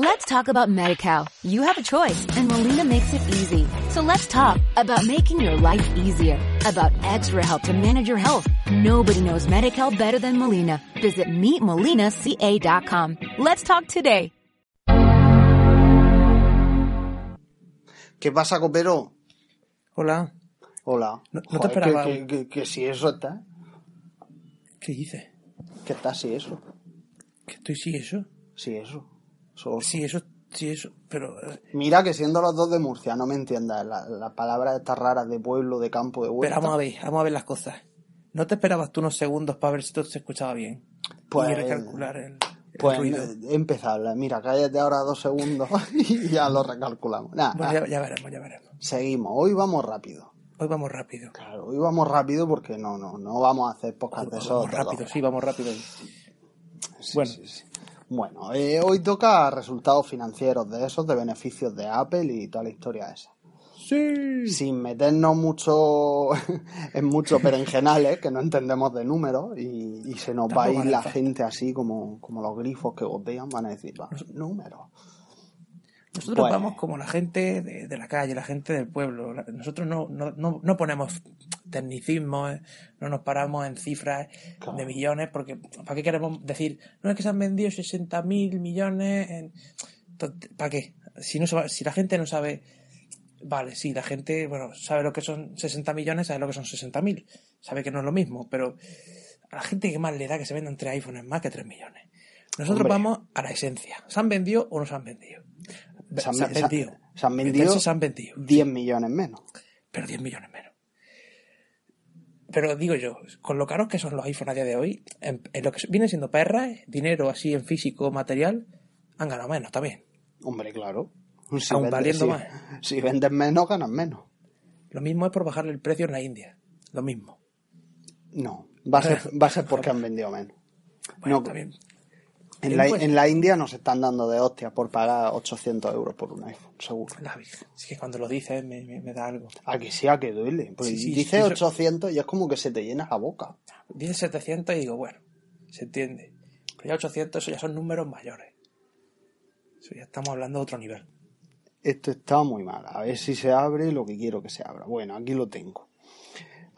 Let's talk about MediCal. You have a choice and Molina makes it easy. So let's talk about making your life easier, about extra help to manage your health. Nobody knows MediCal better than Molina. Visit meetmolinaca.com. Let's talk today. ¿Qué pasa, copero? Hola. Hola. No- no te esperaba. Que, que- que- que si eso está. ¿Qué dices? Que está si eso. ¿Que estoy sí eso? Si eso. Sí, eso, sí, eso. Pero eh, Mira que siendo los dos de Murcia, no me entiendas. Las la palabras estas raras de pueblo, de campo, de pero huerta. vamos a ver, vamos a ver las cosas. ¿No te esperabas tú unos segundos para ver si todo se escuchaba bien? Pues- y recalcular el, el Pues ruido. he empezado a hablar. Mira, cállate ahora dos segundos y ya lo recalculamos. Bueno, nada. ya, ya veremos, ya veremos. seguimos. Hoy vamos rápido. Hoy vamos rápido. Claro, hoy vamos rápido porque no, no, no vamos a hacer podcast de Hoy eso. vamos rápido, sí, vamos rápido. bueno, Bueno, eh, hoy toca resultados financieros de esos, de beneficios de Apple y toda la historia esa. sí. Sin meternos mucho en muchos berenjenales que no entendemos de números y, y se nos va a ir la gente así como, como los grifos que gotean, van a decir, "Va, números. Nosotros vamos como la gente de, de la calle, la gente del pueblo. Nosotros no, no, no, no ponemos tecnicismos, eh, no nos paramos en cifras Claro. de millones, porque ¿para qué queremos decir? No es que se han vendido 60 mil millones. En... ¿Para qué? Si, no la gente no sabe. Vale, sí, la gente, bueno, sabe lo que son 60 millones, sabe lo que son 60 mil. Sabe que no es lo mismo, pero a la gente que más le da que se vendan tres iPhones más que 3 millones. Nosotros Hombre. vamos a la esencia. ¿Se han vendido o no se han vendido? Se han, Se vendido. se han vendido se han vendido. 10 millones menos. Pero 10 millones menos. Pero digo yo, con lo caros que son los iPhones a día de hoy, en, en lo que viene siendo perras, dinero así en físico, material, han ganado menos también. Hombre, claro. Si valiendo si- más. Si vendes menos, ganas menos. Lo mismo es por bajarle el precio en la India. Lo mismo. No, va a ser, va a ser porque han vendido menos. Bueno, No, también. En la, en la India nos están dando de hostia por pagar 800 euros por un iPhone, seguro. La Virgen. Es que cuando lo dices me, me- me da algo. A que sí, a que duele. Porque Sí, sí, dice eso- 800 y es como que se te llena la boca. Dice 700 y digo, bueno, se entiende. Pero ya 800, eso ya son números mayores. Eso ya estamos hablando de otro nivel. Esto está muy mal. A ver si se abre lo que quiero que se abra. Bueno, aquí lo tengo.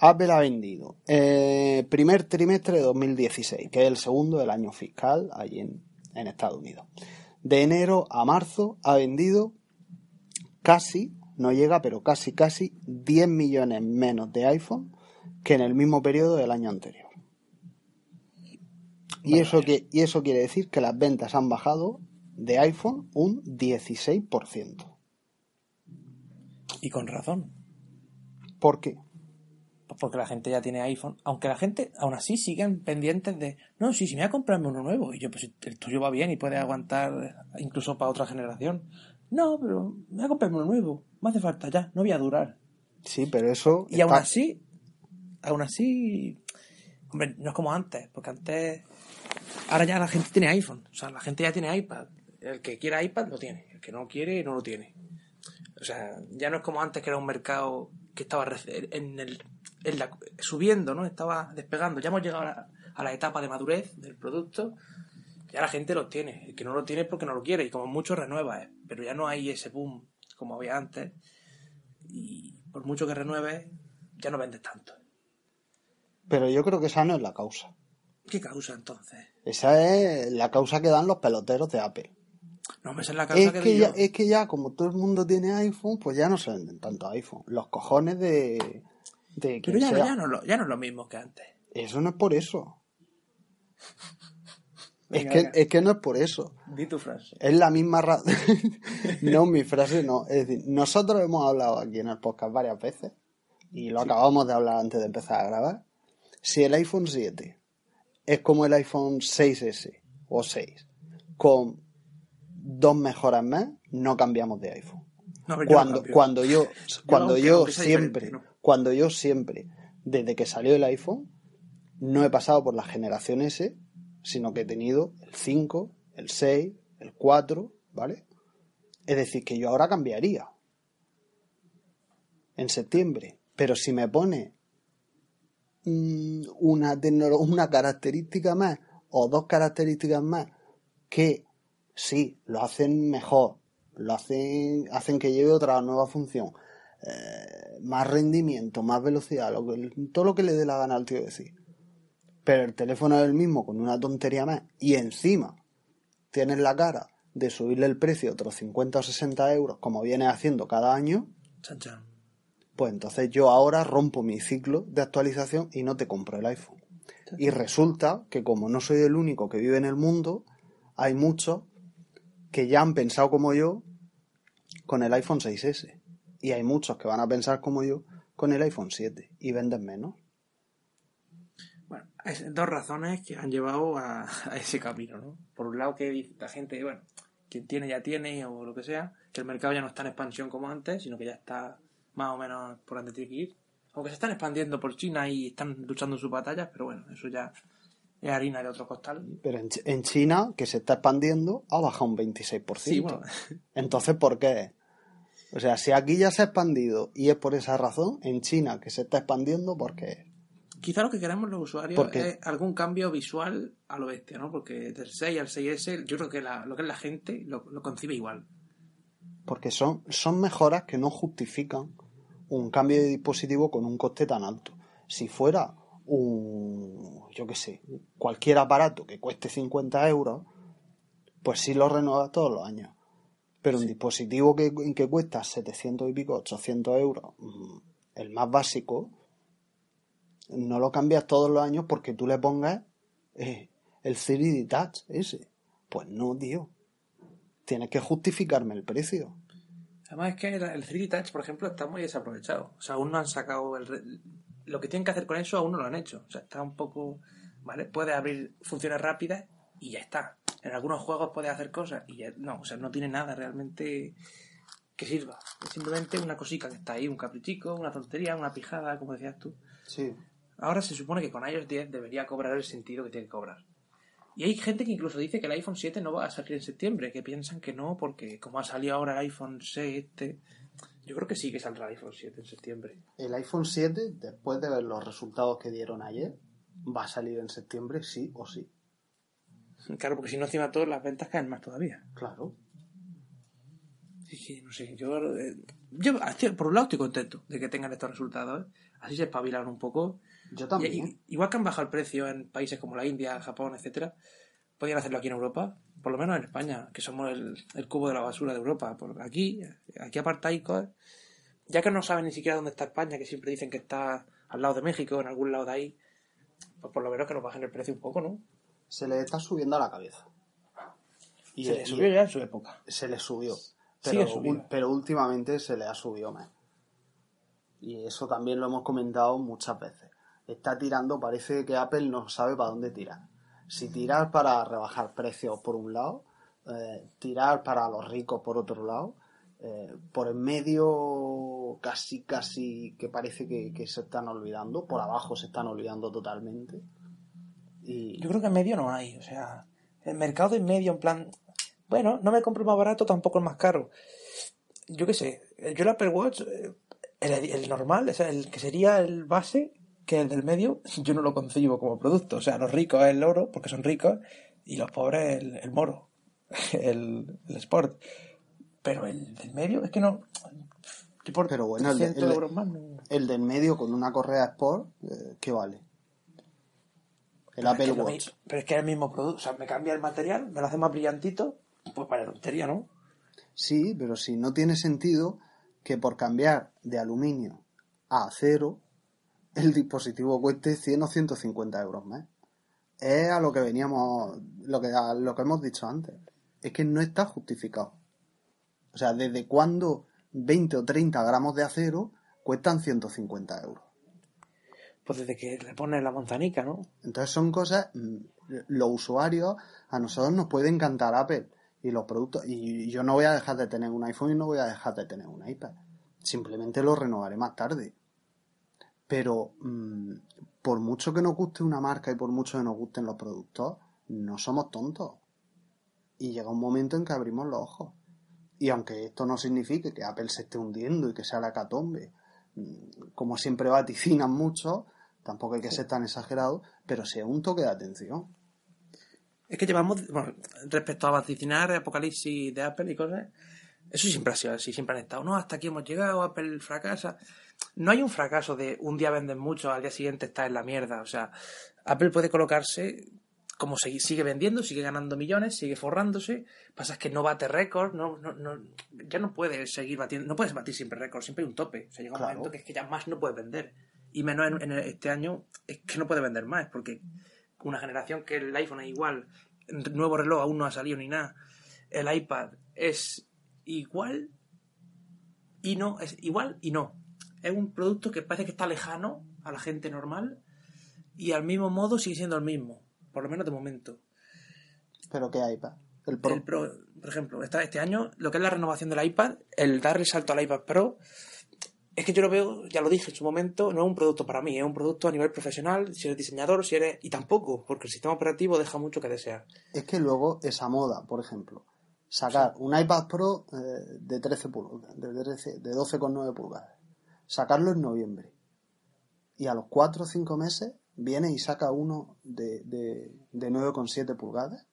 Apple ha vendido eh, primer trimestre de 2016, que es el segundo del año fiscal allí en, en Estados Unidos. De enero a marzo ha vendido casi, no llega, pero casi, casi 10 millones menos de iPhone que en el mismo periodo del año anterior. Y eso, que, y eso quiere decir que las ventas han bajado de iPhone un 16%. Y con razón. ¿Por qué? Porque la gente ya tiene iPhone, aunque la gente aún así siguen pendientes de, no, sí, sí, me voy a comprarme uno nuevo. Y yo, pues el tuyo va bien y puede aguantar incluso para otra generación. No, pero me voy a comprarme uno nuevo. Me hace falta ya, no voy a durar. Sí, pero eso. Y aún así, aún así, hombre, no es como antes, porque antes, ahora ya la gente tiene iPhone, o sea, la gente ya tiene iPad. El que quiera iPad lo tiene, el que no quiere no lo tiene. O sea, ya no es como antes que era un mercado que estaba en el, en la- subiendo, ¿no? Estaba despegando. Ya hemos llegado a la, a la etapa de madurez del producto. Ya la gente lo tiene. El que no lo tiene es porque no lo quiere. Y como mucho renueva, ¿eh? Pero ya no hay ese boom como había antes. Y por mucho que renueves, ya no vendes tanto. Pero yo creo que esa no es la causa. ¿Qué causa entonces? Esa es la causa que dan los peloteros de Apple. No, esa es la causa Es que, ya, es que ya, como todo el mundo tiene iPhone, pues ya no se venden tanto iPhone. Los cojones de. De Pero ya, ya, no, lo- ya no es lo mismo que antes. Eso no es por eso. Es que, es que no es por eso. Di tu frase. Es la misma razón. no, mi frase no. Es decir, nosotros hemos hablado aquí en el podcast varias veces y lo acabamos de hablar antes de empezar a grabar. Si el iPhone 7 es como el iPhone 6S o 6 con dos mejoras más, no cambiamos de iPhone. No, pero yo no Cuando, cuando yo, cuando yo siempre. Cuando yo siempre, desde que salió el iPhone, no he pasado por la generación S, sino que he tenido el 5, el 6, el 4, ¿vale? Es decir, que yo ahora cambiaría en septiembre. Pero si me pone mm, una, una característica más o dos características más que Sí, lo hacen mejor, lo hacen, hacen que lleve otra nueva función, eh, más rendimiento, más velocidad, lo que, todo lo que le dé la gana al tío decir. Pero el teléfono es el mismo con una tontería más y encima tienes la cara de subirle el precio otros 50 o 60 euros como viene haciendo cada año, Chan, chan. pues entonces yo ahora rompo mi ciclo de actualización y no te compro el iPhone. Y resulta que como no soy el único que vive en el mundo, hay muchos que ya han pensado como yo con el iPhone 6S. Y hay muchos que van a pensar como yo con el iPhone 7 y venden menos. Bueno, hay dos razones que han llevado a, a ese camino, ¿no? Por un lado que la gente, bueno, quien tiene ya tiene o lo que sea, que el mercado ya no está en expansión como antes, sino que ya está más o menos por donde tiene que ir. Aunque se están expandiendo por China y están luchando sus batallas, pero bueno, eso ya es harina de otro costal. Pero en, en China, que se está expandiendo, ha bajado un 26%. Sí, bueno, Entonces, ¿por qué? O sea, si aquí ya se ha expandido y es por esa razón, en China, que se está expandiendo, ¿por qué? quizá lo que queremos los usuarios es algún cambio visual a lo bestia, ¿no? Porque del 6 al 6S, yo creo que la- lo que es la gente lo, lo concibe igual. Porque son, son mejoras que no justifican un cambio de dispositivo con un coste tan alto. Si fuera un, yo qué sé, cualquier aparato que cueste 50 euros, pues sí lo renuevas todos los años. Pero un dispositivo que, que cuesta 700 y pico, 800 euros, mm, el más básico, no lo cambias todos los años porque tú le pongas eh, el 3D Touch ese. Pues no, tío. Tienes que justificarme el precio. Además es que el, el 3D Touch, por ejemplo, está muy desaprovechado. O sea, aún no han sacado el lo que tienen que hacer con eso, aún no lo han hecho. O sea, está un poco... ¿Vale? Puede abrir funciones rápidas y ya está. En algunos juegos puede hacer cosas y ya... No, o sea, no tiene nada realmente que sirva. Es simplemente una cosica que está ahí, un caprichico, una tontería, una pijada, como decías tú. Sí. Ahora se supone que con iOS 10 debería cobrar el sentido que tiene que cobrar. Y hay gente que incluso dice que el iPhone 7 no va a salir en septiembre, que piensan que no, porque como ha salido ahora el iPhone 7, yo creo que sí que saldrá el iPhone 7 en septiembre. El iPhone 7, después de ver los resultados que dieron ayer, va a salir en septiembre, sí o sí. Claro, porque si no encima todas las ventas caen más todavía. Claro. Que, no sé, yo, eh, yo por un lado estoy contento de que tengan estos resultados, ¿eh? así se espabilan un poco. Yo también. y- igual que han bajado el precio en países como la India, Japón, etcétera, podrían hacerlo aquí en Europa, por lo menos en España, que somos el, el cubo de la basura de Europa. Por aquí, aquí apartáis cosas. Ya que no saben ni siquiera dónde está España, que siempre dicen que está al lado de México, en algún lado de ahí, pues por lo menos que nos bajen el precio un poco, ¿no? Se le está subiendo a la cabeza. Y, Se le subió ya en su época. se le subió. Pero, pero últimamente se le ha subido más. Y eso también lo hemos comentado muchas veces. Está tirando, parece que Apple no sabe para dónde tirar. Si tirar para rebajar precios por un lado, eh, tirar para los ricos por otro lado, eh, por en medio casi casi que parece que, que se están olvidando, por abajo se están olvidando totalmente. Y Yo creo que en medio no hay, o sea, el mercado en medio, en plan, bueno, no me compro el más barato, tampoco el más caro. Yo qué sé, yo el Apple Watch, eh, el, el normal, o sea, el que sería el base, que el del medio, yo no lo concibo como producto. O sea, los ricos es el oro, porque son ricos, y los pobres el, el moro, el, el sport. Pero el del medio es que no. Por Pero bueno, el de- 300 el de- euros más no. el del medio con una correa Sport, eh, ¿qué vale? El Pero es Apple que es Watch. pero es que es el mismo producto. O sea, me cambia el material, me lo hace más brillantito, pues vaya tontería, ¿no? Sí, pero si no tiene sentido que por cambiar de aluminio a acero el dispositivo cueste 100 o 150 euros más. Es a lo que veníamos, lo que, a lo que hemos dicho antes. Es que no está justificado. O sea, ¿desde cuándo 20 o 30 gramos de acero cuestan 150 euros? Pues desde que le pones la manzanica, ¿no? Entonces son cosas, mm, los usuarios, a nosotros nos puede encantar Apple y los productos, y yo no voy a dejar de tener un iPhone y no voy a dejar de tener un iPad. Simplemente lo renovaré más tarde. Pero mm, por mucho que nos guste una marca y por mucho que nos gusten los productos, no somos tontos. Y llega un momento en que abrimos los ojos. Y aunque esto no signifique que Apple se esté hundiendo y que sea la catombe, como siempre vaticinan mucho, tampoco hay que ser tan exagerado, pero sí es un toque de atención. Es que llevamos, bueno, respecto a vaticinar apocalipsis de Apple y cosas, eso siempre ha sido así, siempre han estado, no, hasta aquí hemos llegado, Apple fracasa. No hay un fracaso de un día venden mucho, al día siguiente está en la mierda. O sea, Apple puede colocarse como sigue vendiendo, sigue ganando millones, sigue forrándose. Pasa es que no bate récords, no, no, no, ya no puedes seguir batiendo, no puedes batir siempre récords, siempre hay un tope. O sea, llega un momento que es que ya más no puedes vender. Y menos en, este año es que no puede vender más, porque una generación que el iPhone es igual, el nuevo reloj aún no ha salido ni nada, el iPad es igual y no, es igual y no. Es un producto que parece que está lejano a la gente normal y al mismo modo sigue siendo el mismo, por lo menos de momento. ¿Pero qué iPad? El Pro. por ejemplo, este año, lo que es la renovación del iPad, el dar el salto al iPad Pro, es que yo lo veo, ya lo dije en su momento, no es un producto para mí, es un producto a nivel profesional, si eres diseñador, si eres... Y tampoco, porque el sistema operativo deja mucho que desear. Es que luego esa moda, por ejemplo, sacar un iPad Pro eh, de 13 pulgadas, de, de 12,9 pulgadas, sacarlo en noviembre. Y a los 4 o 5 meses viene y saca uno de, de, de 9,7 pulgadas.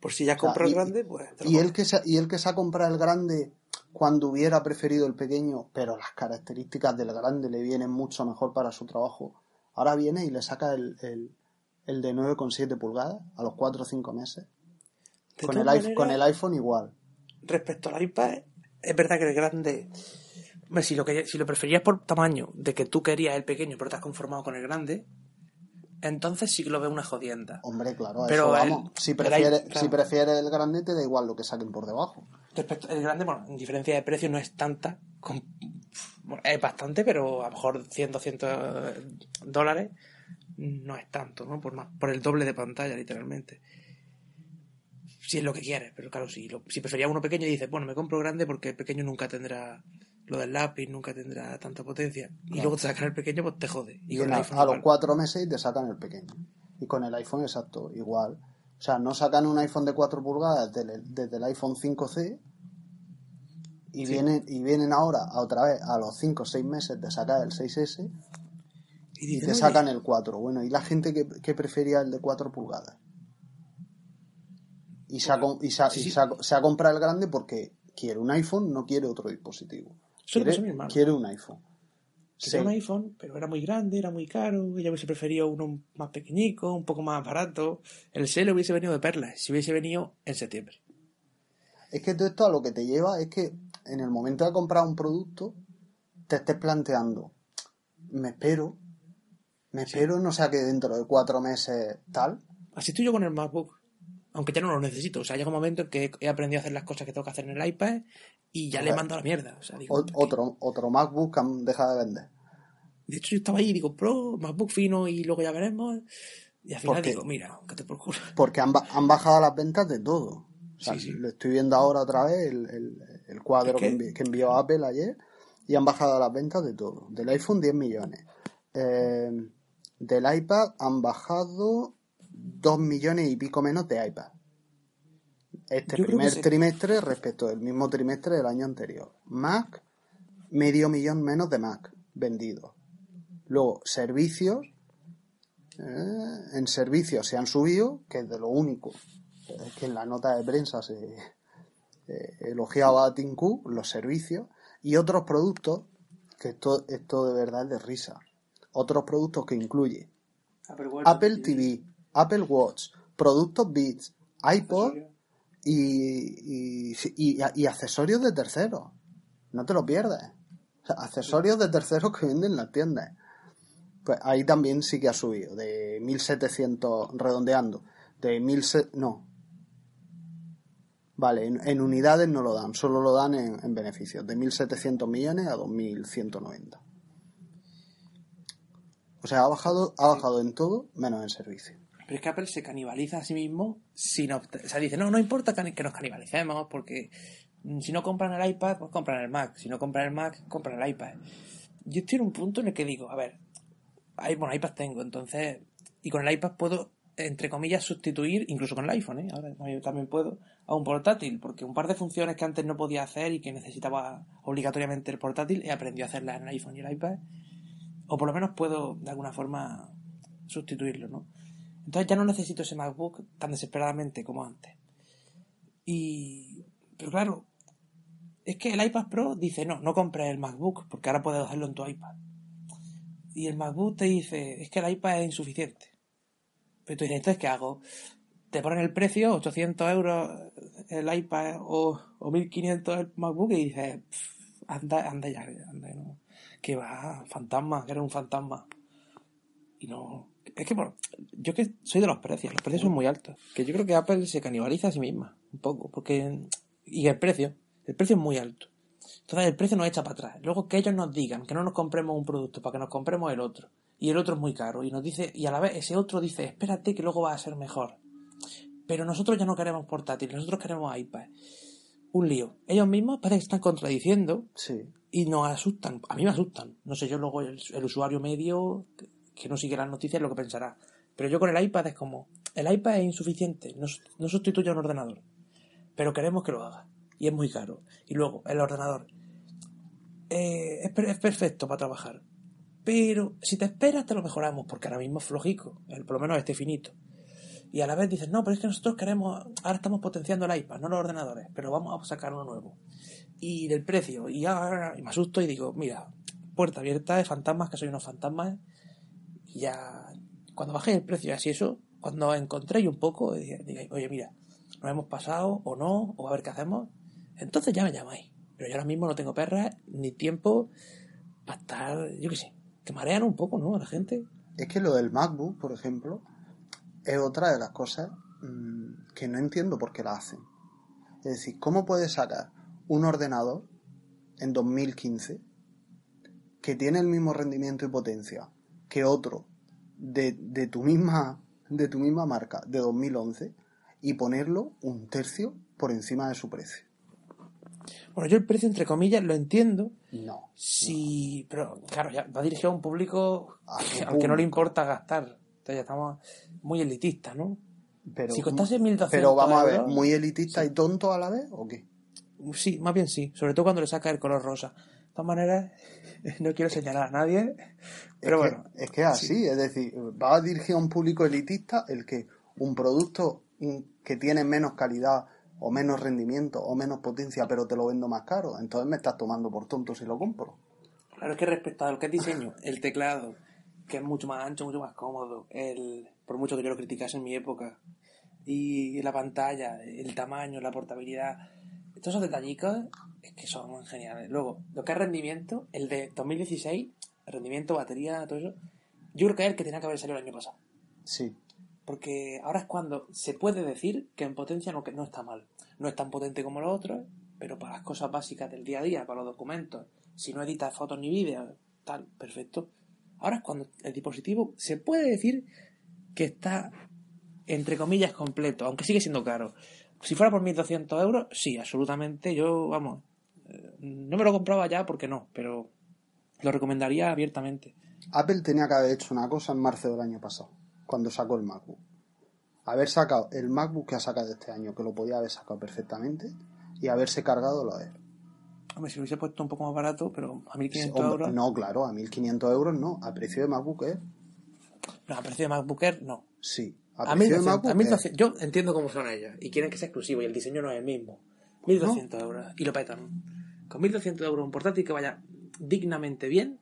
Por si ya compró el grande, pues. Y el, que se, y el que se ha comprado el grande cuando hubiera preferido el pequeño, pero las características del grande le vienen mucho mejor para su trabajo, ahora viene y le saca el, el, el de 9,7 pulgadas a los 4 o 5 meses. Con el, con el iPhone igual. Respecto al iPad, es verdad que el grande. Si lo, que, si lo preferías por tamaño, de que tú querías el pequeño pero te has conformado con el grande, entonces sí que lo veo una jodienda. Hombre, claro, pero eso vamos. si prefieres si prefiere el grande, te da igual lo que saquen por debajo. Respecto el grande, bueno, en diferencia de precio no es tanta. es bastante, pero a lo mejor 100, 200 dólares no es tanto, ¿no? Por, más, por el doble de pantalla, literalmente si es lo que quieres. Pero claro, si, lo, si prefería uno pequeño y dices, bueno, me compro grande porque el pequeño nunca tendrá lo del lápiz, nunca tendrá tanta potencia. Y luego te sacan el pequeño, pues te jode. Y, con a, los cuatro meses te sacan el pequeño. Y con el iPhone, exacto, igual. O sea, no sacan un iPhone de 4 pulgadas desde el, iPhone 5C y, vienen, y vienen ahora a otra vez a los 5 o 6 meses de sacar el 6S y, te sacan el 4. Bueno, ¿y la gente que, que prefería el de 4 pulgadas? y, se ha, y, se, ha, comprado el grande porque quiere un iPhone, no quiere otro dispositivo. Quiere un iPhone. Quería un iPhone, pero era muy grande, era muy caro. Ella hubiese preferido uno más pequeñico, un poco más barato. El le hubiese venido de perlas, si hubiese venido en septiembre. Es que todo esto a lo que te lleva es que en el momento de comprar un producto te estés planteando, me espero, me espero, no sea que dentro de cuatro meses tal. Así estoy yo con el MacBook aunque ya no lo necesito. O sea, llega un momento en que he aprendido a hacer las cosas que tengo que hacer en el iPad y ya le mando a la mierda. O sea, otro, otro MacBook que han dejado de vender. De hecho, yo estaba ahí y digo, Pro, MacBook fino y luego ya veremos. Y al final digo, mira, que te procuro. Porque han, han, bajado las ventas de todo. O sea, Lo estoy viendo ahora otra vez, el, el, cuadro que, envió, Apple ayer, y han bajado las ventas de todo. Del iPhone 10 millones. Eh, del iPad han bajado 2 millones y pico menos de iPad. Este primer trimestre respecto del mismo trimestre del año anterior. Mac, medio millón menos de Mac vendidos. Luego, servicios. Eh, en servicios se han subido, que es de lo único es que en la nota de prensa se eh, elogiaba a Tinku, los servicios, y otros productos, que esto, esto de verdad es de risa. Otros productos que incluye Apple TV, Apple Watch, productos Beats, iPod y, y, accesorios de terceros. No te lo pierdas. accesorios de terceros que venden en las tiendas. Pues ahí también sí que ha subido, de 1700, redondeando, de 1700, no. Vale, en, unidades no lo dan, solo lo dan en, en beneficios, de 1.700 millones a 2.190. O sea, ha bajado, ha bajado en todo menos en servicio. Pero es que Apple se canibaliza a sí mismo sin O sea, dice, no, no importa que nos canibalicemos porque si no compran el iPad, pues compran el Mac. Si no compran el Mac, compran el iPad. Yo estoy en un punto en el que digo, a ver, bueno, iPad tengo, entonces, y con el iPad puedo, entre comillas, sustituir, incluso con el iPhone, ¿eh? ahora también puedo, a un portátil, porque un par de funciones que antes no podía hacer y que necesitaba obligatoriamente el portátil, he aprendido a hacerlas en el iPhone y el iPad, o por lo menos puedo, de alguna forma, sustituirlo, ¿no? Entonces ya no necesito ese MacBook tan desesperadamente como antes. Y. Pero claro, es que el iPad Pro dice: no, no compres el MacBook, porque ahora puedes hacerlo en tu iPad. Y el MacBook te dice: es que el iPad es insuficiente. Pero tú dices: ¿entonces qué hago? Te ponen el precio, 800 euros el iPad o, o 1500 el MacBook, y dices: "Pff, anda, anda ya, anda, no. Que va, fantasma, que eres un fantasma. Y no. Es que, bueno, yo que soy de los precios, los precios son muy altos. Que yo creo que Apple se canibaliza a sí misma, un poco, porque. Y el precio, el precio es muy alto. Entonces el precio nos echa para atrás. Luego que ellos nos digan que no nos compremos un producto para que nos compremos el otro. Y el otro es muy caro. Y nos dice, y a la vez ese otro dice, espérate que luego va a ser mejor. Pero nosotros ya no queremos portátiles, nosotros queremos iPad. Un lío. Ellos mismos parece que están contradiciendo Sí. y nos asustan. A mí me asustan. No sé yo luego el, el usuario medio que- no sigue las noticias lo que pensará. Pero yo con el iPad es como, el iPad es insuficiente, no, no sustituye a un ordenador. Pero queremos que lo haga. Y es muy caro. Y luego, el ordenador. eh, es, es perfecto para trabajar. Pero si te esperas te lo mejoramos, porque ahora mismo es flojico. el- por lo menos este finito. Y a la vez dices, no, pero es que nosotros queremos, ahora estamos potenciando el iPad, no los ordenadores, pero vamos a sacar uno nuevo. Y del precio, y, y me asusto y digo, mira, puerta abierta de fantasmas, que soy unos fantasmas, y ya, cuando bajé el precio y así eso, cuando encontré un poco, dije, oye, mira, nos hemos pasado o no, o a ver qué hacemos, entonces ya me llamáis. Pero yo ahora mismo no tengo perras ni tiempo para estar, yo qué sé, que marean un poco, ¿no? A la gente. Es que lo del MacBook, por ejemplo, es otra de las cosas mm, que no entiendo por qué la hacen. Es decir, ¿cómo puedes sacar un ordenador en 2015 que tiene el mismo rendimiento y potencia que otro de, de tu misma de tu misma marca de 2011 y ponerlo un tercio por encima de su precio? Bueno, yo el precio, entre comillas, lo entiendo, No. Sí, pero claro, ya va dirigido a un público A al que no le importa gastar. Entonces ya estamos muy elitistas, ¿no? Pero, Si costase 1.200 pero vamos a ver, ¿muy elitista y tonto a la vez o qué? Sí, más bien sí, sobre todo cuando le saca el color rosa. De todas maneras, no quiero señalar a nadie, pero es bueno, Que, es que es así, es decir, va a dirigir a un público elitista el que un producto que tiene menos calidad o menos rendimiento o menos potencia, pero te lo vendo más caro. Entonces me estás tomando por tonto si lo compro. claro es que respecto a lo que es diseño, el teclado, que es mucho más ancho, mucho más cómodo, el, por mucho que yo lo criticase en mi época, y la pantalla, el tamaño, la portabilidad, esos detallitos es que son geniales. Luego, lo que es rendimiento, el de 2016, rendimiento, batería, todo eso, yo creo que es el que tenía que haber salido el año pasado. Sí, Porque ahora es cuando se puede decir que en potencia no, que no está mal. No es tan potente como los otros, pero para las cosas básicas del día a día, para los documentos, si no editas fotos ni vídeos, tal, perfecto. Ahora es cuando el dispositivo se puede decir que está, entre comillas, completo, aunque sigue siendo caro. Si fuera por 1.200 euros, sí, absolutamente. Yo, vamos, eh, no me lo compraba ya porque no, pero lo recomendaría abiertamente. Apple tenía que haber hecho una cosa en marzo del año pasado, cuando sacó el MacBook. Haber sacado el MacBook que ha sacado este año, que lo podía haber sacado perfectamente, y haberse cargado lo de él. Hombre, si lo hubiese puesto un poco más barato, pero a 1.500 Sí, euros. No, claro, a 1.500 euros no, a precio de MacBook Air, No, a precio de MacBook Air, no. sí. A, precio de 1200, MacBook a. 1200. Yo entiendo cómo son ellos y quieren que sea exclusivo y el diseño no es el mismo. 1200 euros y lo petan. Con 1200 euros un portátil que vaya dignamente bien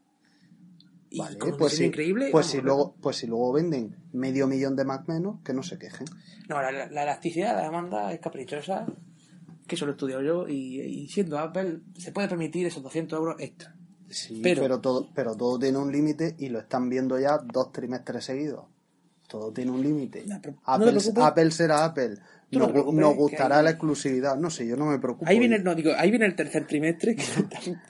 y Vale, con un pues si, increíble. pues, vamos, si luego, pues si luego venden medio millón de Mac menos, que no se quejen. No, la, la elasticidad de la demanda es caprichosa, que eso lo he estudiado yo y, y siendo Apple se puede permitir esos 200 euros extra. Sí, Pero- pero, todo, pero todo tiene un límite y lo están viendo ya dos trimestres seguidos. Todo tiene un límite. No Apple, será Apple. No Nos, gustará la exclusividad. No sé, yo no me preocupo. Ahí viene, no, digo, ahí viene el tercer trimestre que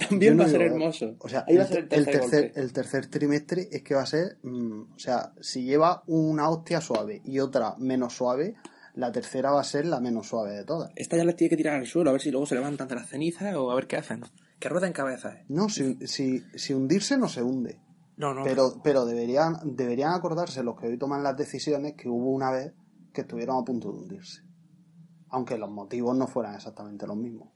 también va a ser digo- hermoso. O sea, ahí va a el, ser el el tercer, el tercer trimestre es que va a ser. mm, o sea, si lleva una hostia suave y otra menos suave, la tercera va a ser la menos suave de todas. Esta ya les tiene que tirar al suelo a ver si luego se levantan de las cenizas o a ver qué hacen. Que rueden cabezas. ¿eh? No, si, si, si hundirse no se hunde. No, no. Pero, pero deberían, deberían acordarse los que hoy toman las decisiones que hubo una vez que estuvieron a punto de hundirse. Aunque los motivos no fueran exactamente los mismos.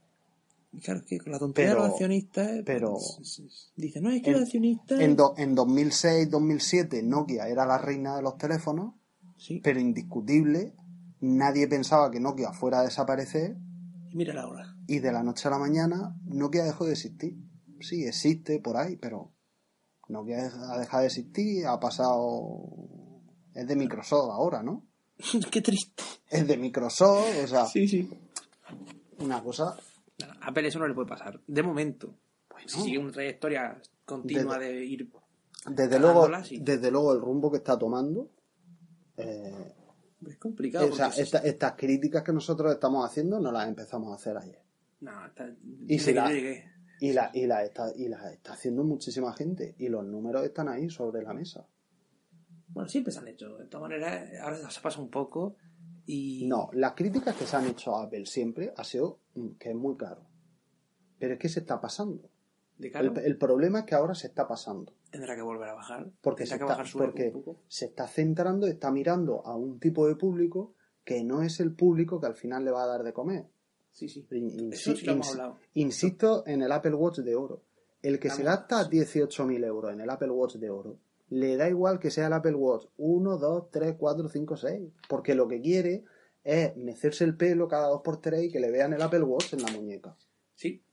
Claro, que con la tontería de los accionistas. pero- pues, Dice, no, es que En, los accionistas. en, do- en 2006-2007 Nokia era la reina de los teléfonos Sí. pero indiscutible. Nadie pensaba que Nokia fuera a desaparecer Y mira la hora. y de la noche a la mañana Nokia dejó de existir. Sí, existe por ahí, pero Nokia ha dejado de existir, ha pasado... Es de Microsoft ahora, ¿no? Qué triste. Es de Microsoft, o sea, Sí, sí. una cosa... A Apple eso no le puede pasar. De momento. Bueno. Si sigue una trayectoria continua Desde- de ir. Desde luego, desde luego el rumbo que está tomando... eh, Es complicado. o sea, estas críticas que nosotros estamos haciendo no las empezamos a hacer ayer. No, está... Y si la-. Y la, y la está, y la está haciendo muchísima gente. Y los números están ahí sobre la mesa. Bueno, siempre se han hecho. De todas maneras, ahora se pasa un poco. Y. No, las críticas que se han hecho a Apple siempre ha sido mm, que es muy caro. Pero es que se está pasando. De caro, El, el problema es que ahora se está pasando. tendrá que volver a bajar. Porque, se que está, bajar porque un poco. se está centrando, está mirando a un tipo de público que no es el público que al final le va a dar de comer. Sí, sí. In- Eso sí lo hemos hablado. Insisto en el Apple Watch de oro. El que se Estamos- gasta 18.000 euros en el Apple Watch de oro, le da igual que sea el Apple Watch 1, 2, 3, 4, 5, 6. Porque lo que quiere es mecerse el pelo cada 2x3 y que le vean el Apple Watch en la muñeca. Sí.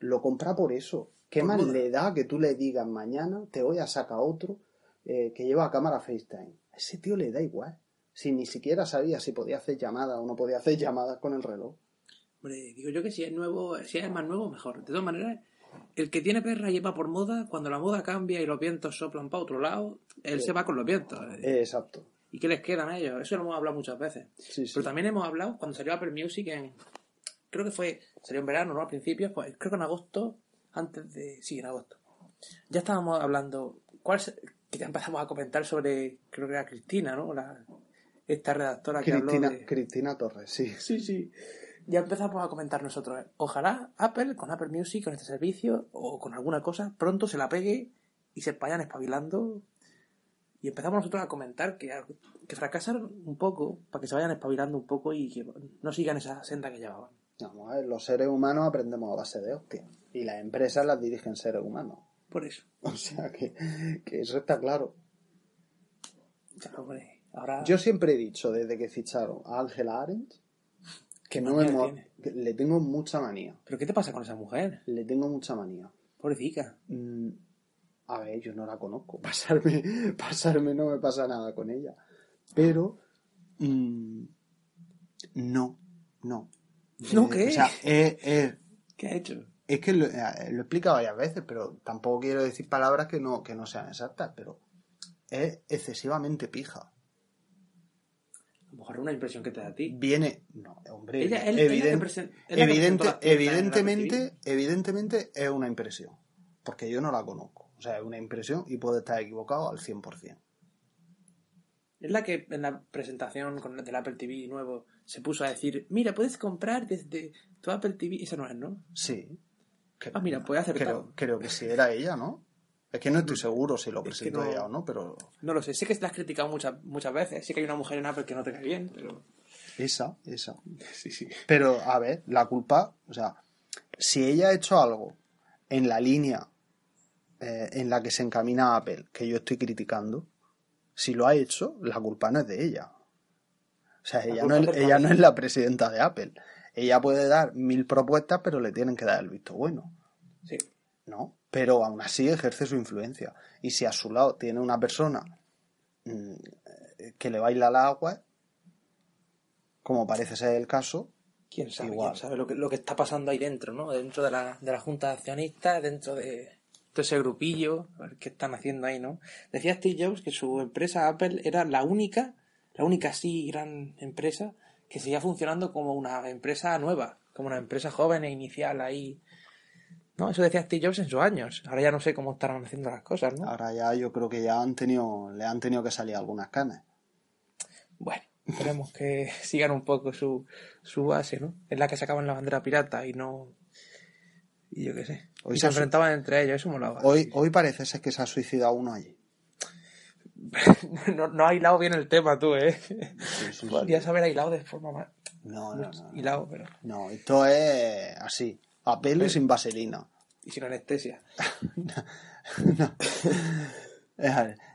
Lo compra por eso. ¿Qué Por más moda. le da que tú le digas mañana te voy a sacar otro eh, que lleva cámara FaceTime? A ese tío le da igual. Si ni siquiera sabía si podía hacer llamadas o no podía hacer llamadas con el reloj. Hombre, digo yo que si es nuevo, si es más nuevo, mejor. De todas maneras, el que tiene perra lleva por moda, cuando la moda cambia y los vientos soplan para otro lado, él se va con los vientos. Eh, exacto. ¿Y qué les quedan a ellos? Eso lo hemos hablado muchas veces. Sí, sí. Pero también hemos hablado cuando salió Apple Music en. Creo que fue. Salió en verano, ¿no? Al principio, pues creo que en agosto. Antes de. Sí, en agosto. Ya estábamos hablando. ¿Cuál se- que ya empezamos a comentar sobre. Creo que era Cristina, ¿no? La, esta redactora que Cristina, habló de. Cristina Torres, sí. Sí, sí. Ya empezamos a comentar nosotros. ¿eh? Ojalá Apple, con Apple Music, con este servicio, o con alguna cosa, pronto se la pegue y se vayan espabilando. Y empezamos nosotros a comentar que, que fracasaron un poco, para que se vayan espabilando un poco y que no sigan esa senda que llevaban. Vamos a ver, los seres humanos aprendemos a base de hostia. Y las empresas las dirigen seres humanos. Por eso. O sea que, que eso está claro. Ahora. Yo siempre he dicho, desde que ficharon a Ángela Arendt, que no me mo- le tengo mucha manía. ¿Pero qué te pasa con esa mujer? Le tengo mucha manía. Pobrecita. Mm, a ver, yo no la conozco. Pasarme, pasarme no me pasa nada con ella. Pero mm, no, no. ¿No Eh, qué? O sea, es, es- ¿Qué ha hecho? es que lo, eh, lo he explicado varias veces, pero tampoco quiero decir palabras que no, que no sean exactas, pero es excesivamente pija. A lo mejor es una impresión que te da a ti. Viene, no, hombre, Ella- él- ella evidente- la la evidentemente, evidentemente es una impresión, porque yo no la conozco. O sea, es una impresión y puedo estar equivocado al 100%. Es la que en la presentación con del Apple TV nuevo se puso a decir, mira, puedes comprar desde tu Apple TV. Esa no es, ¿no? Sí. Que- Ah, mira, he acertado. creo, creo que sí era ella, ¿no? Es que no estoy seguro si lo presentó no- ella o no, pero No lo sé. Sé que la has criticado muchas, muchas veces. Sé que hay una mujer en Apple que no te cae bien, pero... esa, esa. Sí, sí. Pero, a ver, la culpa, o sea, si ella ha hecho algo en la línea eh, en la que se encamina Apple, que yo estoy criticando, si lo ha hecho, la culpa no es de ella. O sea, ella no, es, ella no es la presidenta de Apple. Ella puede dar mil propuestas, pero le tienen que dar el visto bueno, Sí. ¿no? Pero aún así ejerce su influencia. Y si a su lado tiene una persona mm, que le baila la agua, como parece ser el caso, ¿Quién sabe? Igual. ¿Quién sabe lo que, lo que está pasando ahí dentro, ¿no? Dentro de la, de la Junta de Accionistas, dentro de todo ese grupillo, a ver qué están haciendo ahí, ¿no? Decía Steve Jobs que su empresa Apple era la única, la única así gran empresa que seguía funcionando como una empresa nueva, como una empresa joven e inicial ahí. ¿No? Eso decía Steve Jobs en sus años. Ahora ya no sé cómo estarán haciendo las cosas, ¿no? ahora ya yo creo que ya han tenido, le han tenido que salir algunas canas. Bueno, esperemos que sigan un poco su, su base, ¿no? Es la que sacaban la bandera pirata y no. Y yo qué sé. Hoy y se enfrentaban entre ellos, eso molaba. Hoy, hoy parece ser que se ha suicidado uno allí. no, no ha hilado bien el tema tú, ¿eh? sí, Podrías haber hilado de forma más. No, no, no. Hilado, pero. No, esto es así. A pelo y sin vaselina. Y sin anestesia. No.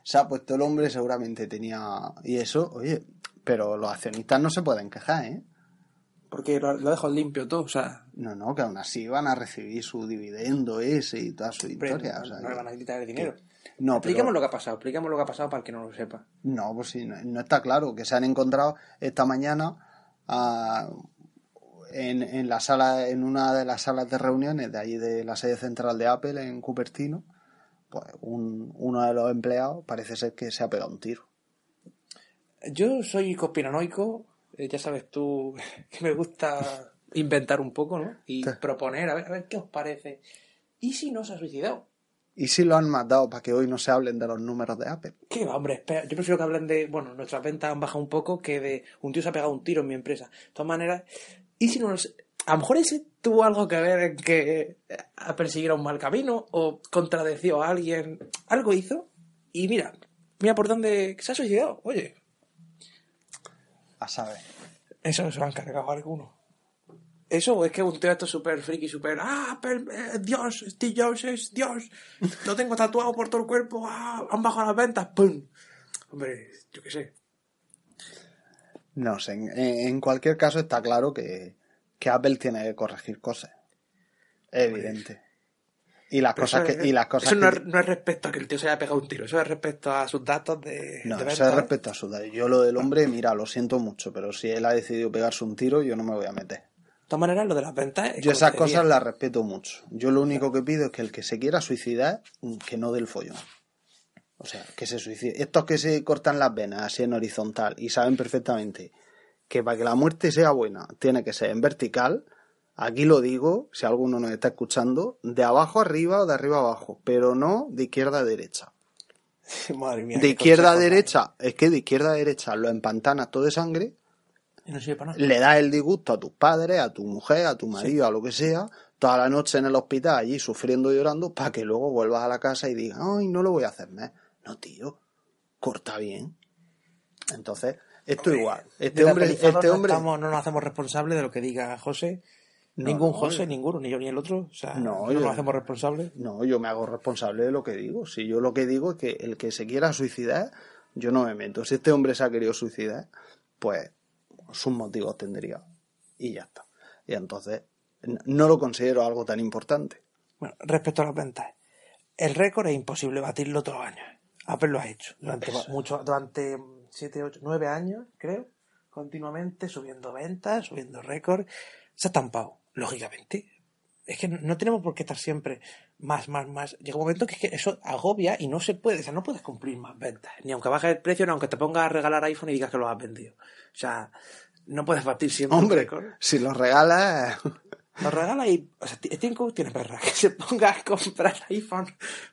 Se ha puesto el hombre, seguramente tenía. Y eso, oye, pero los accionistas no se pueden quejar, ¿eh? Porque lo, lo dejo limpio todo, o sea, No, no, que aún así van a recibir su dividendo ese y toda su historia. no, o sea, no le van a quitar el dinero. No, expliquemos pero- lo que ha pasado, expliquemos lo que ha pasado para el que no lo sepa. No, pues sí, no, no está claro que se han encontrado esta mañana ah, en, en la sala, en una de las salas de reuniones de allí de la sede central de Apple en Cupertino, pues un- uno de los empleados parece ser que se ha pegado un tiro. Yo soy conspiranoico, eh, ya sabes tú que me gusta inventar un poco, ¿no? Y Sí. proponer, a ver, a ver qué os parece. ¿Y si no se ha suicidado? ¿Y si lo han matado para que hoy no se hablen de los números de Apple? ¿Qué va, hombre? Espera, yo prefiero que hablen de, bueno, nuestras ventas han bajado un poco que de un tío se ha pegado un tiro en mi empresa. De todas maneras, ¿y si no nos... A lo mejor ese tuvo algo que ver en que eh, a perseguir a un mal camino o contradeció a alguien, algo hizo y mira, mira por dónde se ha suicidado. Oye, A saber. eso se lo han cargado algunos. Eso o es que un esto súper friki, súper, ah, per- eh, Dios, Steve Jobs es Dios, lo tengo tatuado por todo el cuerpo, ah, han bajado las ventas, ¡pum! Hombre, yo qué sé. No sé, en, en cualquier caso está claro que, que Apple tiene que corregir cosas. Es evidente. Y las Pero cosas eso que, es- y las cosas eso no, que- es, no es respecto a que el tío se haya pegado un tiro, eso es respecto a sus datos de, No, de eso es respecto a su edad. Yo lo del hombre, mira, lo siento mucho, pero si él ha decidido pegarse un tiro, yo no me voy a meter. De todas maneras, lo de las ventas. es Yo esas cosas las respeto mucho. Yo lo único que pido es que el que se quiera suicidar, que no del follón. O sea, que se suicide. Estos que se cortan las venas así en horizontal y saben perfectamente que para que la muerte sea buena tiene que ser en vertical, aquí lo digo, si alguno nos está escuchando, de abajo arriba o de arriba abajo, pero no de izquierda a derecha. Madre mía. De izquierda a derecha, es que de izquierda a derecha lo empantanas todo de sangre Y no sirve para nada. le das el disgusto a tus padres, a tu mujer, a tu marido, a lo que sea, toda la noche en el hospital allí sufriendo y llorando, para que luego vuelvas a la casa y digas, ay, no lo voy a hacer más. No, tío, corta bien. Entonces, esto igual. Este hombre, este no hombre, estamos- no nos hacemos responsables de lo que diga José. No, Ningún no, José, yo- ninguno, ni yo ni el otro. O sea, No, yo- nos hacemos responsables. no, yo me hago responsable de lo que digo. Si yo lo que digo es que el que se quiera suicidar, yo no me meto. Si este hombre se ha querido suicidar, pues sus motivos tendría. Y ya está. Y entonces, no lo considero algo tan importante. Bueno, respecto a las ventas. El récord es imposible batirlo todos los años. Apple lo ha hecho durante Eso. mucho, durante 7, 8, 9 años, creo, continuamente subiendo ventas, subiendo récord. Se ha estampado, lógicamente. Es que no- tenemos por qué estar siempre más, más, más. Llega un momento que, es que eso agobia y no se puede, o sea, no puedes cumplir más ventas. Ni aunque baje el precio, ni aunque te pongas a regalar iPhone y digas que lo has vendido. O sea, no puedes batir siempre Hombre, si lo regalas, Lo regala y. O sea, Cook tiene perra. Que se ponga a comprar iPhone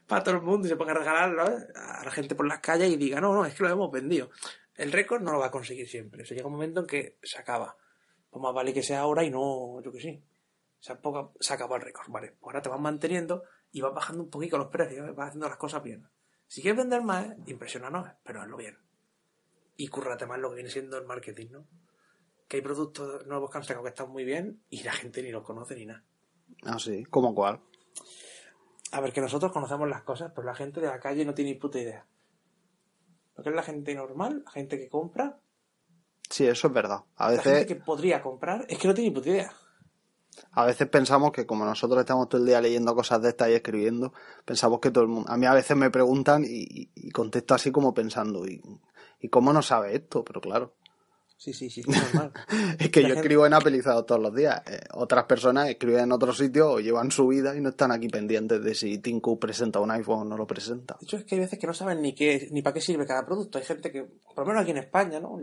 para todo el mundo y se ponga a regalarlo ¿eh? a la gente por las calles y diga, no, no, es que lo hemos vendido. El récord no lo va a conseguir siempre. O llega un momento en que se acaba. Pues más vale que sea ahora y no, yo que sí. Sea, poco, se acabó el récord, ¿vale? Pues ahora te vas manteniendo y vas bajando un poquito los precios, ¿eh? vas haciendo las cosas bien. Si quieres vender más, ¿eh? impresionanos, pero hazlo bien. Y cúrrate más lo que viene siendo el marketing, ¿no? Que hay productos nuevos que han sacado que están muy bien y la gente ni los conoce ni nada. así, como cual. A ver, que nosotros conocemos las cosas, pero la gente de la calle no tiene ni puta idea. Lo que es la gente normal, la gente que compra, Sí, eso es verdad. A la gente veces, que podría comprar, es que no tiene ni puta idea. a veces pensamos que como nosotros estamos todo el día leyendo cosas de estas y escribiendo, pensamos que todo el mundo... A mí a veces me preguntan y, y- y contesto así como pensando, ¿y, ¿y cómo no sabe esto? Pero claro, Sí, sí, sí, es normal. es que La yo gente- escribo en Apelizado todos los días. Eh, otras personas escriben en otros sitios o llevan su vida y no están aquí pendientes de si Tim Cook presenta un iPhone o no lo presenta. De hecho, es que hay veces que no saben ni qué, ni para qué sirve cada producto. Hay gente que, por lo menos aquí en España, ¿no?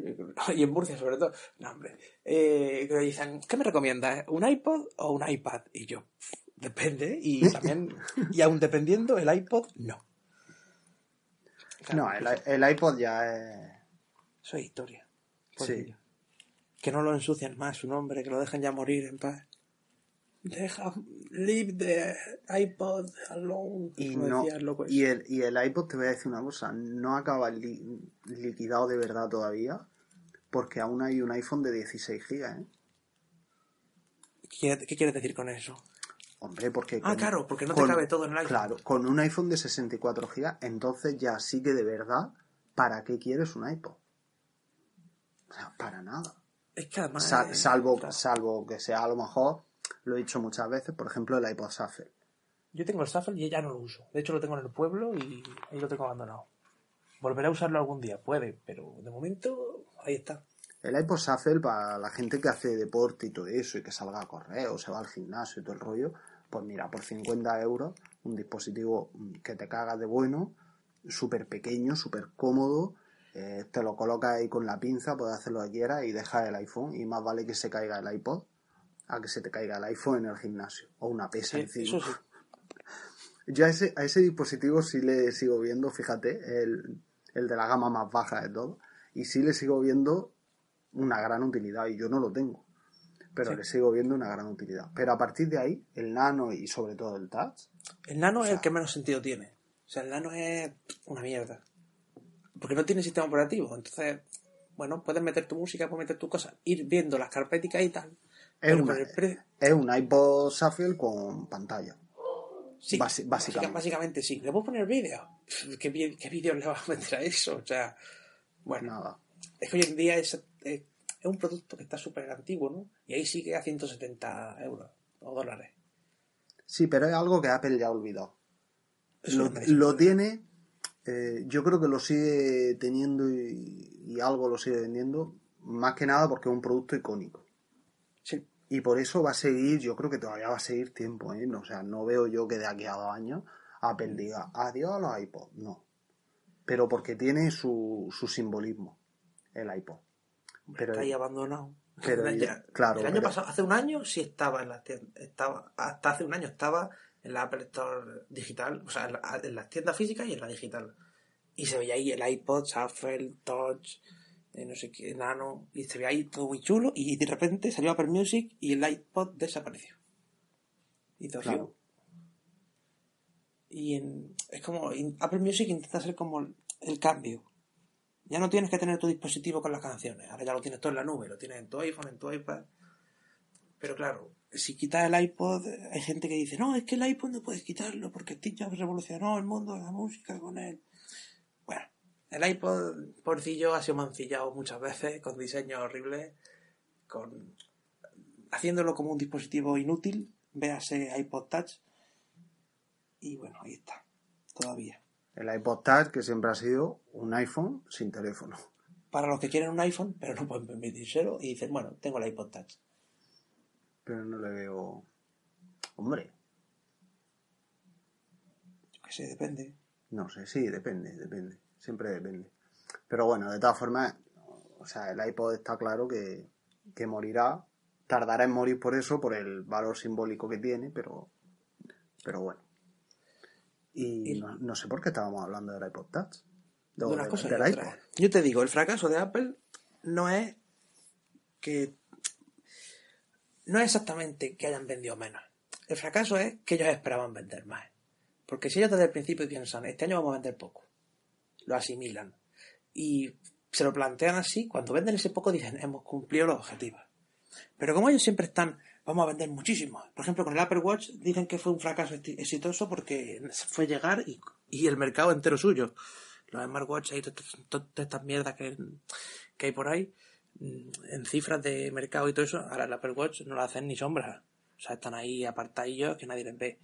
Y en Murcia sobre todo, no, hombre, eh, que dicen, ¿qué me recomiendas? ¿Un iPod o un iPad? Y yo, "Pff, depende, y también, y aún dependiendo, el iPod, no. Claro, No, el, el iPod ya es... Eso es historia. Sí. Pobrecillo. Que no lo ensucian más su nombre, que lo dejen ya morir en paz. Deja, leave the iPod alone. Y, no, loco y, el, y el iPod, te voy a decir una cosa, no acaba li- liquidado de verdad todavía, porque aún hay un iPhone de 16 GB, ¿eh? ¿Qué, qué quieres decir con eso? Hombre, porque... Ah, claro, porque no te cabe todo en el iPhone. Claro, con un iPhone de 64 GB, entonces ya sí que de verdad, ¿para qué quieres un iPod? O sea, para nada. Es que además. Sal- salvo, claro. salvo que sea a lo mejor, lo he dicho muchas veces, por ejemplo, el iPod Shuffle. Yo tengo el Shuffle y ya no lo uso. De hecho, lo tengo en el pueblo y ahí lo tengo abandonado. Volveré a usarlo algún día, puede, pero de momento ahí está. El iPod Shuffle para la gente que hace deporte y todo eso y que salga a correr o se va al gimnasio y todo el rollo, pues mira, por 50 euros, un dispositivo que te cagas de bueno, súper pequeño, súper cómodo, eh, te lo colocas ahí con la pinza, puedes hacer lo que quieras y dejas el iPhone y más vale que se caiga el iPod a que se te caiga el iPhone en el gimnasio o una pesa Sí, encima. sí. Yo a ese, a ese dispositivo sí le sigo viendo, fíjate, el, el de la gama más baja de todo, y sí le sigo viendo una gran utilidad, y yo no lo tengo, pero Sí. le sigo viendo una gran utilidad. Pero a partir de ahí, el nano y sobre todo el touch, El nano O es el que menos sentido tiene. O sea, el nano es una mierda. Porque no tiene sistema operativo. Entonces, bueno, puedes meter tu música, puedes meter tus cosas, ir viendo las carpeticas y tal. es, una- es un iPod Shuffle con pantalla. Sí, Basi- básicamente. básicamente sí. ¿Le puedo poner vídeo? ¿Qué, ¿Qué vídeo le vas a meter a eso? O sea, bueno, Nada. es que hoy en día es, es, es un producto que está súper antiguo, ¿no? Y ahí sigue a 170 euros o dólares. Sí, pero es algo que Apple ya ha olvidado. Eso Lo, lo tiene, eh, yo creo que lo sigue teniendo y, y algo lo sigue vendiendo, más que nada porque es un producto icónico. Sí. Y por eso va a seguir, yo creo que todavía va a seguir tiempo, ¿eh? No, o sea, no veo yo que de aquí a dos años Apple diga adiós a los iPods, no. Pero porque tiene su, su simbolismo, el iPod. Pero, está ahí abandonado. pero Ya- claro, el año pero- pasado, hace un año sí estaba en las tiendas, estaba, hasta hace un año estaba en la Apple Store digital, o sea, en, la- en las tiendas físicas y en la digital. Y se veía ahí el iPod, Shuffle, Touch, eh, no sé qué, Nano, y se veía ahí todo muy chulo, y de repente salió Apple Music y el iPod desapareció. Y todo Claro. Y en- es como, Apple Music intenta hacer como el, el cambio. Ya no tienes que tener tu dispositivo con las canciones. Ahora ya lo tienes todo en la nube, lo tienes en tu iPhone, en tu iPad. Pero claro, si quitas el iPod, hay gente que dice, no, es que el iPod no puedes quitarlo porque Steve Jobs revolucionó el mundo de la música con él. Bueno, el iPod, porcillo, ha sido mancillado muchas veces con diseños horribles, con haciéndolo como un dispositivo inútil, véase iPod Touch. Y bueno, ahí está, todavía. el iPod Touch que siempre ha sido un iPhone sin teléfono. Para los que quieren un iPhone, pero no pueden permitírselo, y dicen, bueno, tengo el iPod Touch. Pero no le veo... Hombre, Yo qué sé, depende. No sé, sí, depende, depende. Siempre depende. Pero bueno, de todas formas, o sea, el iPod está claro que, que morirá. Tardará en morir por eso, por el valor simbólico que tiene, pero, pero bueno. Y no, no sé por qué estábamos hablando del iPod Touch. de del- del otra. iPod. Yo te digo, el fracaso de Apple no es que no es exactamente que hayan vendido menos. El fracaso es que ellos esperaban vender más. Porque si ellos desde el principio piensan, este año vamos a vender poco, lo asimilan y se lo plantean así, cuando venden ese poco dicen, hemos cumplido los objetivos. Pero como ellos siempre están, vamos a vender muchísimo. Por ejemplo, con el Apple Watch dicen que fue un fracaso exitoso porque fue llegar y, el mercado entero suyo. Los smartwatches y todas estas mierdas que, hay por ahí, en cifras de mercado y todo eso, ahora el Apple Watch no lo hacen ni sombras. O sea, están ahí apartadillos que nadie les ve.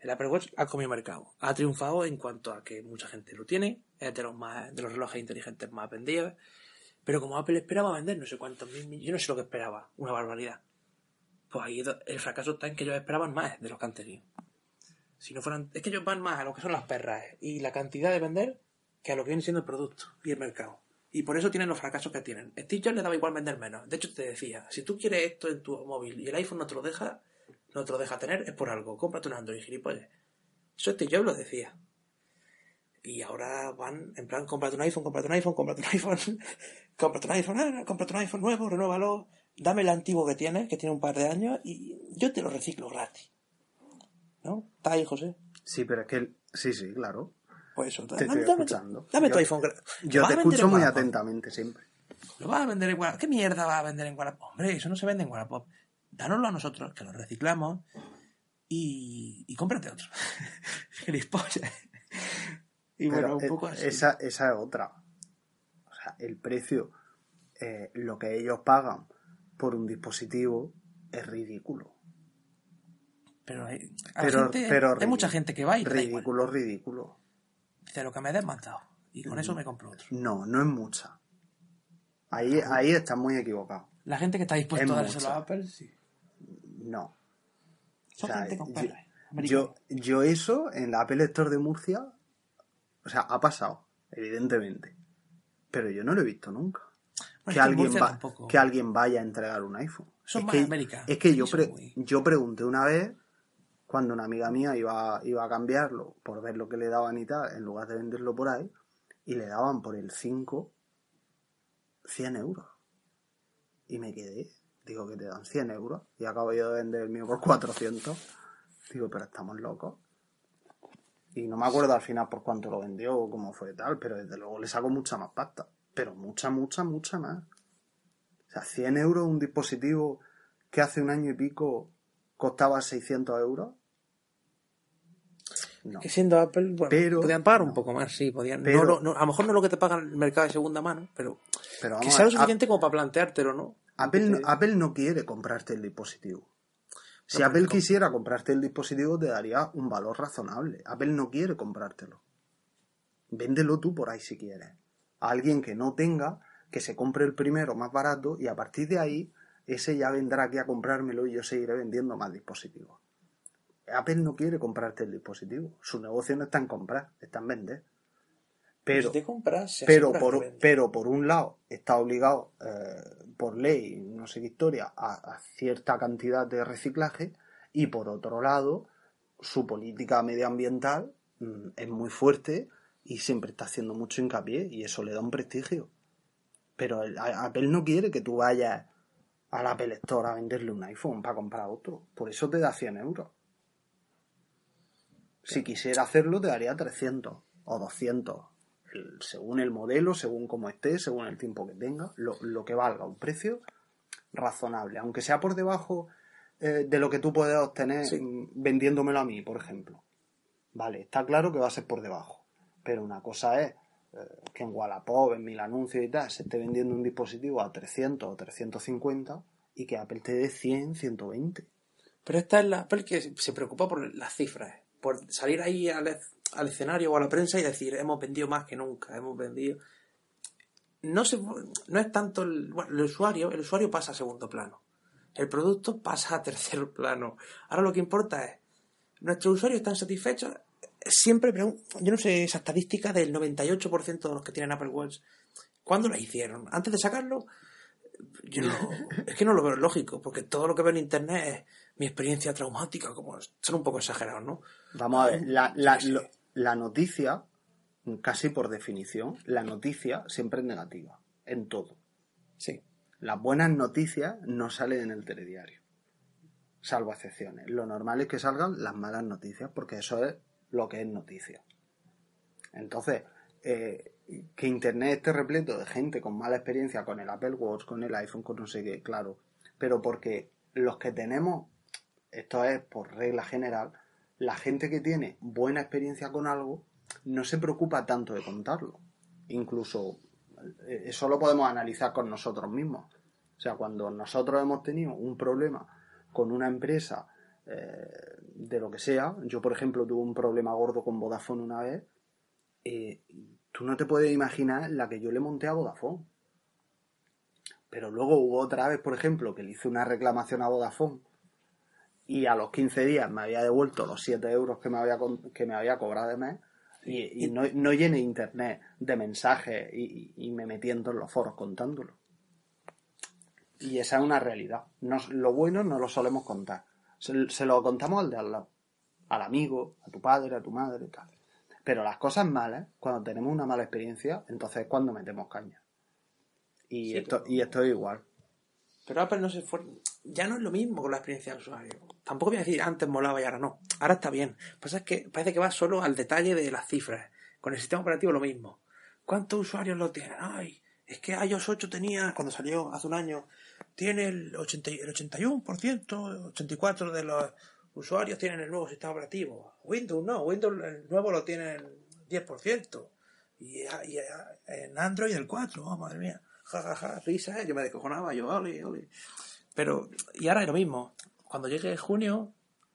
El Apple Watch ha comido mercado. Ha triunfado en cuanto a que mucha gente lo tiene. Es de los, más, de los relojes inteligentes más vendidos. Pero como Apple esperaba vender no sé cuántos mil millones, yo no sé lo que esperaba, una barbaridad. Pues ahí el fracaso está en que ellos esperaban más de los que han tenido. Si no fueran, es que ellos van más a lo que son las perras y la cantidad de vender que a lo que viene siendo el producto y el mercado. Y por eso tienen los fracasos que tienen. Steve Jobs le daba igual vender menos. De hecho, te decía, si tú quieres esto en tu móvil y el iPhone no te lo deja, no te lo deja tener, es por algo. Cómprate un Android, gilipollas. Eso Steve Jobs lo decía. Y ahora van, en plan, cómprate un iPhone, cómprate un iPhone, cómprate un iPhone, cómprate un iPhone, ah, cómprate un iPhone nuevo, renúvalo, dame el antiguo que tienes, que tiene un par de años, y yo te lo reciclo gratis. ¿No? ¿Está ahí, José? Sí, pero es que... Sí, sí, claro. Pues eso, Te dame, estoy dame- escuchando. dame tu Yo- iPhone. gra- ¿Lo Yo te escucho muy atentamente siempre. ¿Lo vas a vender en Wallapop? ¿Qué mierda vas a vender en Wallapop? Hombre, eso no se vende en Wallapop. Dánoslo a nosotros, que lo reciclamos, y, y cómprate otro. Gilipollas. y Pero bueno, un e- poco así. esa, esa es otra. O sea, el precio, eh, lo que ellos pagan por un dispositivo es ridículo. Pero hay, Pero, gente- pero hay mucha gente que va y. Ridículo, ridículo. Dice, lo que me des me has dado. Y con eso me compro otro. No, no es mucha. Ahí, ahí estás muy equivocado. La gente que está dispuesta Es a dárselo a Apple, sí. No. Son O sea, gente con yo-. Yo, yo eso en la Apple Store de Murcia, o sea, ha pasado, evidentemente. Pero yo no lo he visto nunca. Bueno, que, alguien va- que alguien vaya a entregar un iPhone. Eso es más que, América. Es que yo, Eso pre- muy- yo pregunté una vez, cuando una amiga mía iba, iba a cambiarlo por ver lo que le daban y tal, en lugar de venderlo por ahí, y le daban por el 5 100 euros. Y me quedé. Digo que te dan 100 euros y acabo yo de vender el mío por 400. Digo, pero estamos locos. Y no me acuerdo al final por cuánto lo vendió o cómo fue tal, pero desde luego le saco mucha más pasta. Pero mucha, mucha, mucha más. O sea, 100 euros un dispositivo que hace un año y pico costaba 600 euros. No. Que siendo Apple, bueno, Pero- podían pagar un poco más, sí, podían. Pero- no, no- a lo mejor no lo que te pagan el mercado de segunda mano, pero Pero que sea lo suficiente como para planteártelo, ¿no? Apple, no- Sí. Apple no quiere comprarte el dispositivo. Si Apple quisiera comprarte el dispositivo, te daría un valor razonable. Apple no quiere comprártelo. Véndelo tú por ahí si quieres. A alguien que no tenga, que se compre el primero más barato y a partir de ahí, ese ya vendrá aquí a comprármelo y yo seguiré vendiendo más dispositivos. Apple no quiere comprarte el dispositivo. Su negocio no está en comprar, está en vender. Pero, compras, pero por, pero un lado está obligado eh, por ley, no sé qué historia, a, a cierta cantidad de reciclaje y por otro lado su política medioambiental mm, es muy fuerte y siempre está haciendo mucho hincapié y eso le da un prestigio. Pero el- Apple no quiere que tú vayas al Apple Store a venderle un iPhone para comprar otro. Por eso te da 100 euros. Si quisiera hacerlo, te daría 300 o 200. el- Según el modelo, según cómo esté, según el tiempo que tenga, lo, lo que valga. Un precio razonable. Aunque sea por debajo eh, de lo que tú puedes obtener Sí. vendiéndomelo a mí, por ejemplo. Vale, está claro que va a ser por debajo. Pero una cosa es que en Wallapop, en mil anuncios y tal, se esté vendiendo un dispositivo a 300 o 350 y que Apple te dé 100, 120. Pero esta es la Apple que se preocupa por las cifras, por salir ahí al, al escenario o a la prensa y decir, hemos vendido más que nunca, hemos vendido... No, se, no es tanto el, bueno, el usuario, el usuario pasa a segundo plano. El producto pasa a tercer plano. Ahora lo que importa es, ¿nuestros usuarios están satisfechos? Siempre, pregun- yo no sé esa estadística del 98% de los que tienen Apple Watch, ¿cuándo la hicieron? ¿Antes de sacarlo? Yo no, es que no lo veo lógico, porque todo lo que veo en internet es mi experiencia traumática, como son un poco exagerados, ¿no? Vamos a ver, la, la- Sí, sí. lo- la noticia, casi por definición, la noticia siempre es negativa, en todo. Sí. Las buenas noticias no salen en el telediario, salvo excepciones. Lo normal es que salgan las malas noticias, porque eso es lo que es noticia. Entonces, eh, que Internet esté repleto de gente con mala experiencia con el Apple Watch, con el iPhone, con no sé qué, claro. Pero porque los que tenemos, esto es por regla general, la gente que tiene buena experiencia con algo no se preocupa tanto de contarlo. Incluso eh, eso lo podemos analizar con nosotros mismos. O sea, cuando nosotros hemos tenido un problema con una empresa eh, de lo que sea, yo por ejemplo tuve un problema gordo con Vodafone una vez, eh, tú no te puedes imaginar la que yo le monté a Vodafone. Pero luego hubo otra vez, por ejemplo, que le hice una reclamación a Vodafone y a los 15 días me había devuelto los 7 euros que me había, que me había cobrado de mes y, y no, no llené internet de mensajes y, y me metí en los foros contándolo. Y esa es una realidad. Nos- lo bueno no lo solemos contar. Se, se lo contamos al de al lado. Al amigo, a tu padre, a tu madre, tal. Pero las cosas malas, cuando tenemos una mala experiencia, entonces es cuando metemos caña. Y, Sí, esto, pero- y esto es igual. Pero Apple no se fue. Ya no es lo mismo con la experiencia del usuario. Tampoco voy a decir antes molaba y ahora no. Ahora está bien. Lo que pasa es que parece que va solo al detalle de las cifras. Con el sistema operativo lo mismo. ¿Cuántos usuarios lo tienen? Ay, es que iOS 8 tenía, cuando salió hace un año, tiene el, 80, y- el 81%, 84% de los usuarios tienen el nuevo sistema operativo. Windows no, Windows el nuevo lo tiene el 10%. Y, y en Android el 4%. Oh, madre mía. Ja, ja, ja, risa, ¿eh? yo me descojonaba, yo, ole, ole. Pero, y ahora es lo mismo. Cuando llegue junio,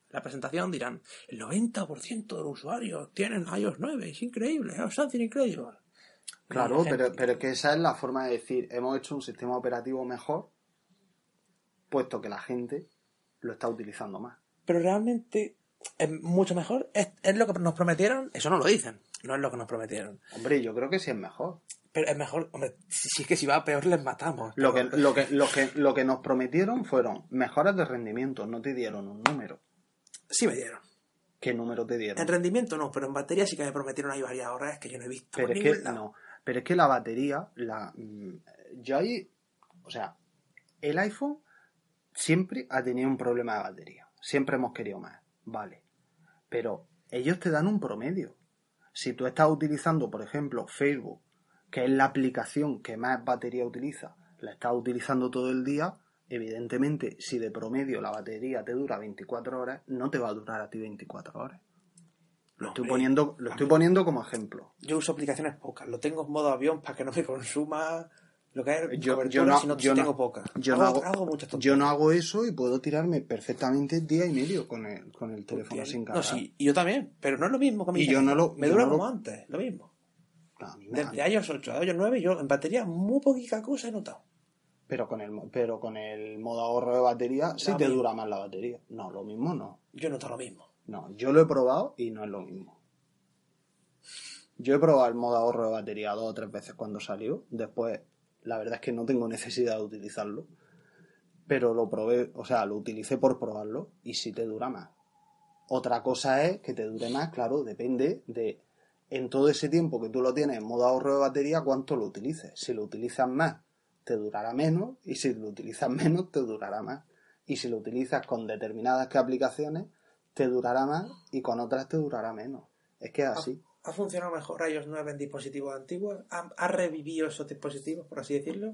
la presentación dirán, el 90% de los usuarios tienen iOS 9, es increíble, es something increíble. Claro, pero, pero que esa es la forma de decir, hemos hecho un sistema operativo mejor, puesto que la gente lo está utilizando más. Pero realmente es mucho mejor, es, es lo que nos prometieron, eso no lo dicen, no es lo que nos prometieron. Hombre, yo creo que sí es mejor. Pero es mejor, hombre, si es que si va peor les matamos. Lo que, lo, que, lo, que, lo que nos prometieron fueron mejoras de rendimiento, no te dieron un número. Sí me dieron. ¿Qué número te dieron? En rendimiento no, pero en batería sí que me prometieron ahí varias horas que yo no he visto. Pero es que, no, pero es que la batería, la, mm, yo ahí, o sea, el iPhone siempre ha tenido un problema de batería. Siempre hemos querido más, vale. Pero ellos te dan un promedio. Si tú estás utilizando, por ejemplo, Facebook que es la aplicación que más batería utiliza, la estás utilizando todo el día, evidentemente, si de promedio la batería te dura 24 horas, no te va a durar a ti 24 horas. Lo, estoy, poniendo, lo estoy poniendo como ejemplo. Yo uso aplicaciones pocas, lo tengo en modo avión para que no me consuma lo que es yo, yo no, si no, yo tengo pocas. Yo, no hago, yo no hago eso y puedo tirarme perfectamente día y medio con el, con el teléfono sin cargar. No, sí, y yo también, pero no es lo mismo que mi y yo no lo, Me dura como antes, lo mismo. Desde años 8 a años 9 yo en batería muy poquita cosa he notado. Pero con el, pero con el modo ahorro de batería sí te dura más la batería. No, lo mismo no. Yo noto lo mismo. No, yo lo he probado y no es lo mismo. Yo he probado el modo ahorro de batería dos o tres veces cuando salió. Después, la verdad es que no tengo necesidad de utilizarlo. Pero lo probé, o sea, lo utilicé por probarlo y sí te dura más. Otra cosa es que te dure más, claro, depende de en todo ese tiempo que tú lo tienes en modo ahorro de batería, cuánto lo utilices. Si lo utilizas más, te durará menos, y si lo utilizas menos, te durará más. Y si lo utilizas con determinadas aplicaciones, te durará más y con otras te durará menos. Es que es así. ¿Ha, funcionado mejor iOS 9 en dispositivos antiguos? ¿Ha, revivido esos dispositivos, por así decirlo?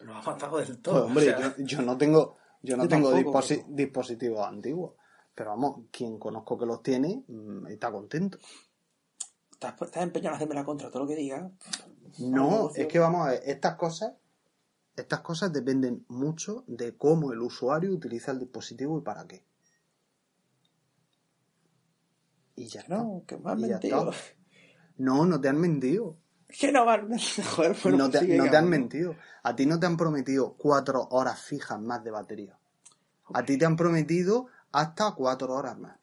Lo ha matado del todo. Pues, hombre, yo, no tengo, yo no tengo dispositivos antiguos. Pero vamos, quien conozco que los tiene mm, está contento estás, empeñado en hacerme la contra todo lo que diga. No, es que vamos a ver, estas cosas, estas cosas dependen mucho de cómo el usuario utiliza el dispositivo y para qué. Y ya no, que me han mentido. No, no te han mentido. Que no Joder, no, te, no te han mentido. A ti no te han prometido cuatro horas fijas más de batería. A ti te han prometido hasta cuatro horas más.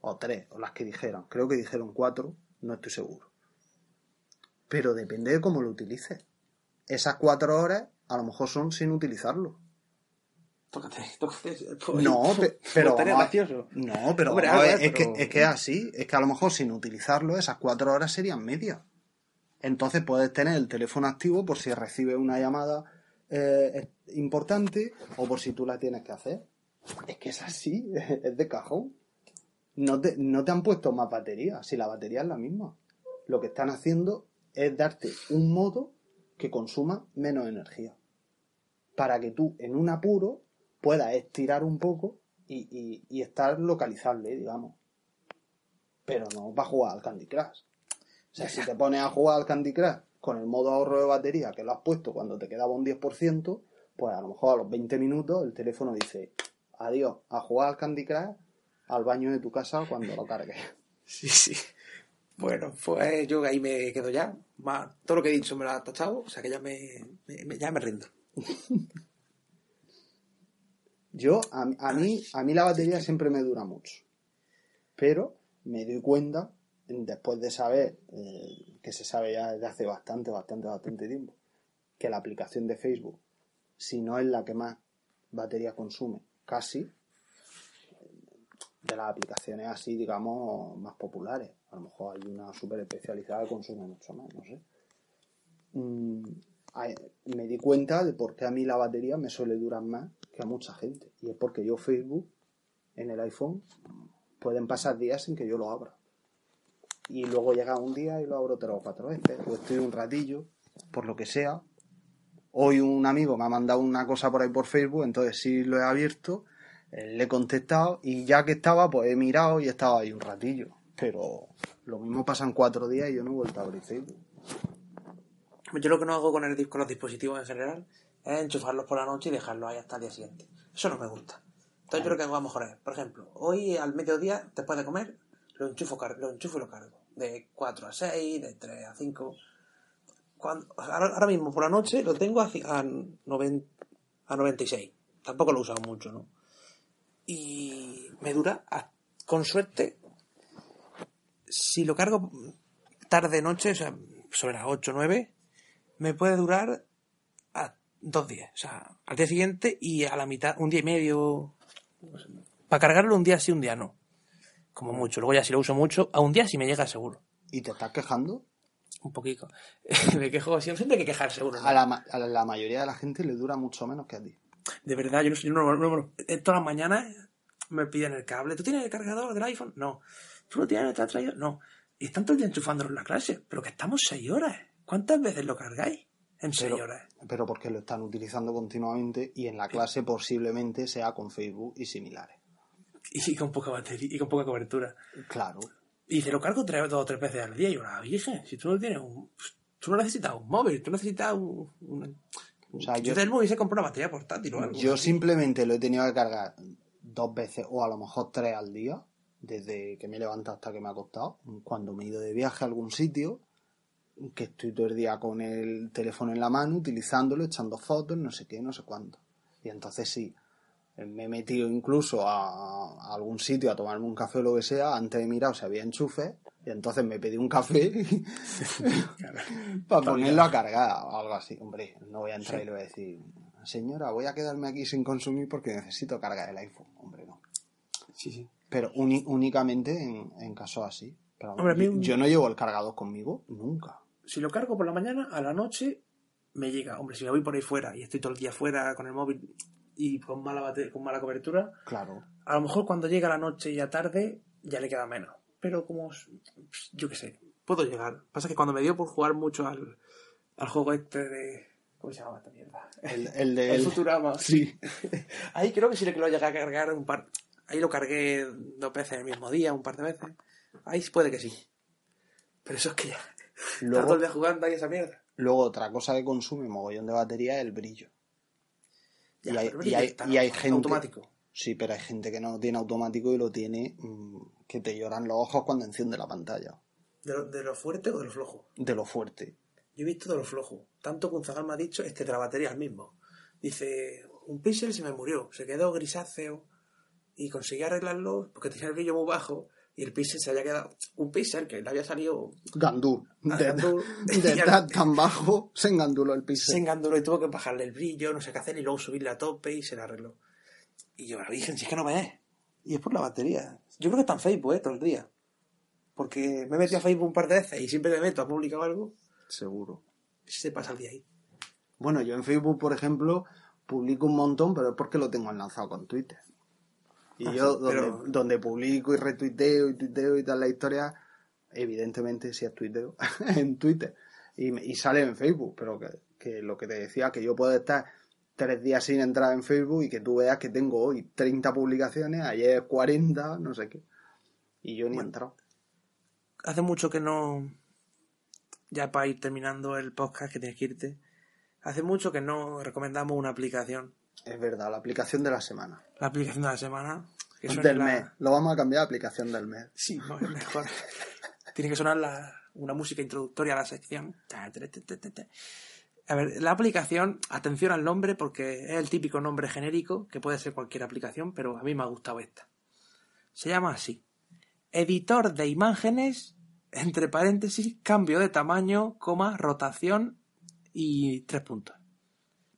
O tres, o las que dijeron. Creo que dijeron cuatro no estoy seguro. Pero depende de cómo lo utilices. Esas cuatro horas a lo mejor son sin utilizarlo. Tócate, tócate. No, pero. No, pero es, Que, es que es así. Es que a lo mejor sin utilizarlo, esas cuatro horas serían medias. Entonces puedes tener el teléfono activo por si recibes una llamada eh, importante o por si tú la tienes que hacer. Es que es así, es de cajón no te, no te han puesto más batería, si la batería es la misma. Lo que están haciendo es darte un modo que consuma menos energía. Para que tú, en un apuro, puedas estirar un poco y, y, estar localizable, digamos. Pero no para jugar al Candy Crush. O sea, si te pones a jugar al Candy Crush con el modo ahorro de batería que lo has puesto cuando te quedaba un 10%, pues a lo mejor a los 20 minutos el teléfono dice, adiós, a jugar al Candy Crush al baño de tu casa cuando lo cargues. Sí, sí. Bueno, pues yo ahí me quedo ya. todo lo que he dicho me lo ha tachado, o sea que ya me, ya me rindo. yo, a, mí, a mí la batería siempre me dura mucho. Pero me doy cuenta, después de saber, eh, que se sabe ya desde hace bastante, bastante, bastante tiempo, que la aplicación de Facebook, si no es la que más batería consume, casi, de las aplicaciones así, digamos, más populares. A lo mejor hay una súper especializada que consume mucho más, no sé. Mm, me di cuenta de por qué a mí la batería me suele durar más que a mucha gente. Y es porque yo Facebook en el iPhone pueden pasar días sin que yo lo abra. Y luego llega un día y lo abro tres o cuatro veces. O estoy un ratillo, por lo que sea. Hoy un amigo me ha mandado una cosa por ahí por Facebook, entonces sí lo he abierto Eh, le he contestado y ya que estaba, pues he mirado y estaba ahí un ratillo. Pero lo mismo pasan cuatro días y yo no he vuelto a abrir Facebook. Yo lo que no hago con, el, con los dispositivos en general es enchufarlos por la noche y dejarlos ahí hasta el día siguiente. Eso no me gusta. Entonces yo lo que hago a lo mejor es, por ejemplo, hoy al mediodía, después de comer, lo enchufo, lo enchufo y lo cargo. De 4 a 6, de 3 a 5. Cuando, ahora, mismo por la noche lo tengo a, a, noven- a 96. Tampoco lo he usado mucho, ¿no? Y me dura, a- con suerte, si lo cargo tarde noche, o sea, sobre las 8 o 9, me puede durar a dos días. O sea, al día siguiente y a la mitad, un día y medio. Para cargarlo un día sí, un día no. Como mucho. Luego ya si lo uso mucho, a un día sí me llega seguro. ¿Y te estás quejando? Un poquito. me quejo, siempre hay que quejar seguro. ¿no? A la, a la mayoría de la gente le dura mucho menos que a ti. De verdad, yo no sé, yo no, todas las mañanas me piden el cable. ¿Tú tienes el cargador del iPhone? No. ¿Tú lo tienes? ¿Te has traído? No. Y están todo el día enchufándolo en la clase. Pero que estamos seis horas. ¿Cuántas veces lo cargáis? En Pero, pero porque lo están utilizando continuamente y en la clase posiblemente sea con Facebook y similares. Y con poca batería y con poca cobertura. Claro. Y te lo cargo tres, dos o tres veces al día. Y yo, la virgen, si tú no tienes un. Tú no necesitas un móvil, tú necesitas un. un O sea, yo del móvil se compró una batería portátil o algo. yo simplemente lo he tenido que cargar dos veces o a lo mejor tres al día, desde que me he levantado hasta que me ha acostado. Cuando me he ido de viaje a algún sitio, que estoy todo el día con el teléfono en la mano, utilizándolo, echando fotos, no sé qué, no sé cuánto. Y entonces sí, me he metido incluso a, a algún sitio a tomarme un café o lo que sea, antes de mirar si había enchufe, y entonces me pedí un café para ponerlo a cargar o algo así. Hombre, no voy a entrar y le voy a decir, señora, voy a quedarme aquí sin consumir porque necesito cargar el iPhone. Hombre, no. Sí, sí. Pero únicamente en, en casos así. Pero Hombre, a mí un- yo no llevo el cargador conmigo nunca. Si lo cargo por la mañana, a la noche me llega. Hombre, si me voy por ahí fuera y estoy todo el día fuera con el móvil y con mala, bate- con mala cobertura, Claro. a lo mejor cuando llega la noche y a tarde ya le queda menos. Pero como, yo qué sé, puedo llegar. Pasa que cuando me dio por jugar mucho al, al juego este de... ¿Cómo se llama esta mierda? El, el de... El Futurama. Sí. Ahí creo que sí que lo llegué a cargar un par... Ahí lo cargué dos veces el mismo día, un par de veces. Ahí puede que sí. Pero eso es que ya... Luego... Luego, todo el día jugando ahí esa mierda. luego otra cosa que consume mogollón de batería es el brillo. Ya, y hay, pero y hay- está y hay gente... Automático. Sí, pero hay gente que no lo tiene automático y lo tiene mm, que te lloran los ojos cuando enciende la pantalla. ¿De lo, ¿De lo fuerte o de lo flojo? De lo fuerte. Yo he visto de lo flojo. Tanto que un zagal me ha dicho, este de la batería es el mismo. Dice, un píxel se me murió, se quedó grisáceo y conseguí arreglarlo porque tenía el brillo muy bajo y el píxel se había quedado... Un píxel que le había salido Gandul. Ah, De, de estar tan bajo, se enganduló el se piso. enganduló y tuvo que bajarle el brillo, no sé qué hacer y luego subirle a tope y se le arregló. Y yo, la virgen, si es que no me es. Y es por la batería. Yo creo que está en Facebook, ¿eh? Todo el día. Porque me he metido a Facebook un par de veces y siempre que me meto a publicar algo, Seguro. se pasa el día ahí. Bueno, yo en Facebook, por ejemplo, publico un montón, pero es porque lo tengo enlazado con Twitter. Y Ah, yo, sí, donde, pero- donde publico y retuiteo y tuiteo y tal la historia, evidentemente si es tuiteo, en Twitter. Y, y sale en Facebook, pero que, que lo que te decía, que yo puedo estar tres días sin entrar en Facebook y que tú veas que tengo hoy 30 publicaciones, ayer 40, no sé qué. Y yo ni he Bueno. entrado. hace mucho que no. Ya para ir terminando el podcast, que tienes que irte. Hace mucho que no recomendamos una aplicación. Es verdad, la aplicación de la semana. La aplicación de la semana. Que Del la- mes. Lo vamos a cambiar a aplicación del mes. Sí, no, es mejor. Tiene que sonar la- una música introductoria a la sección. A ver, la aplicación, atención al nombre porque es el típico nombre genérico que puede ser cualquier aplicación, pero a mí me ha gustado esta. Se llama así. Editor de imágenes, entre paréntesis, cambio de tamaño, coma, rotación y tres puntos.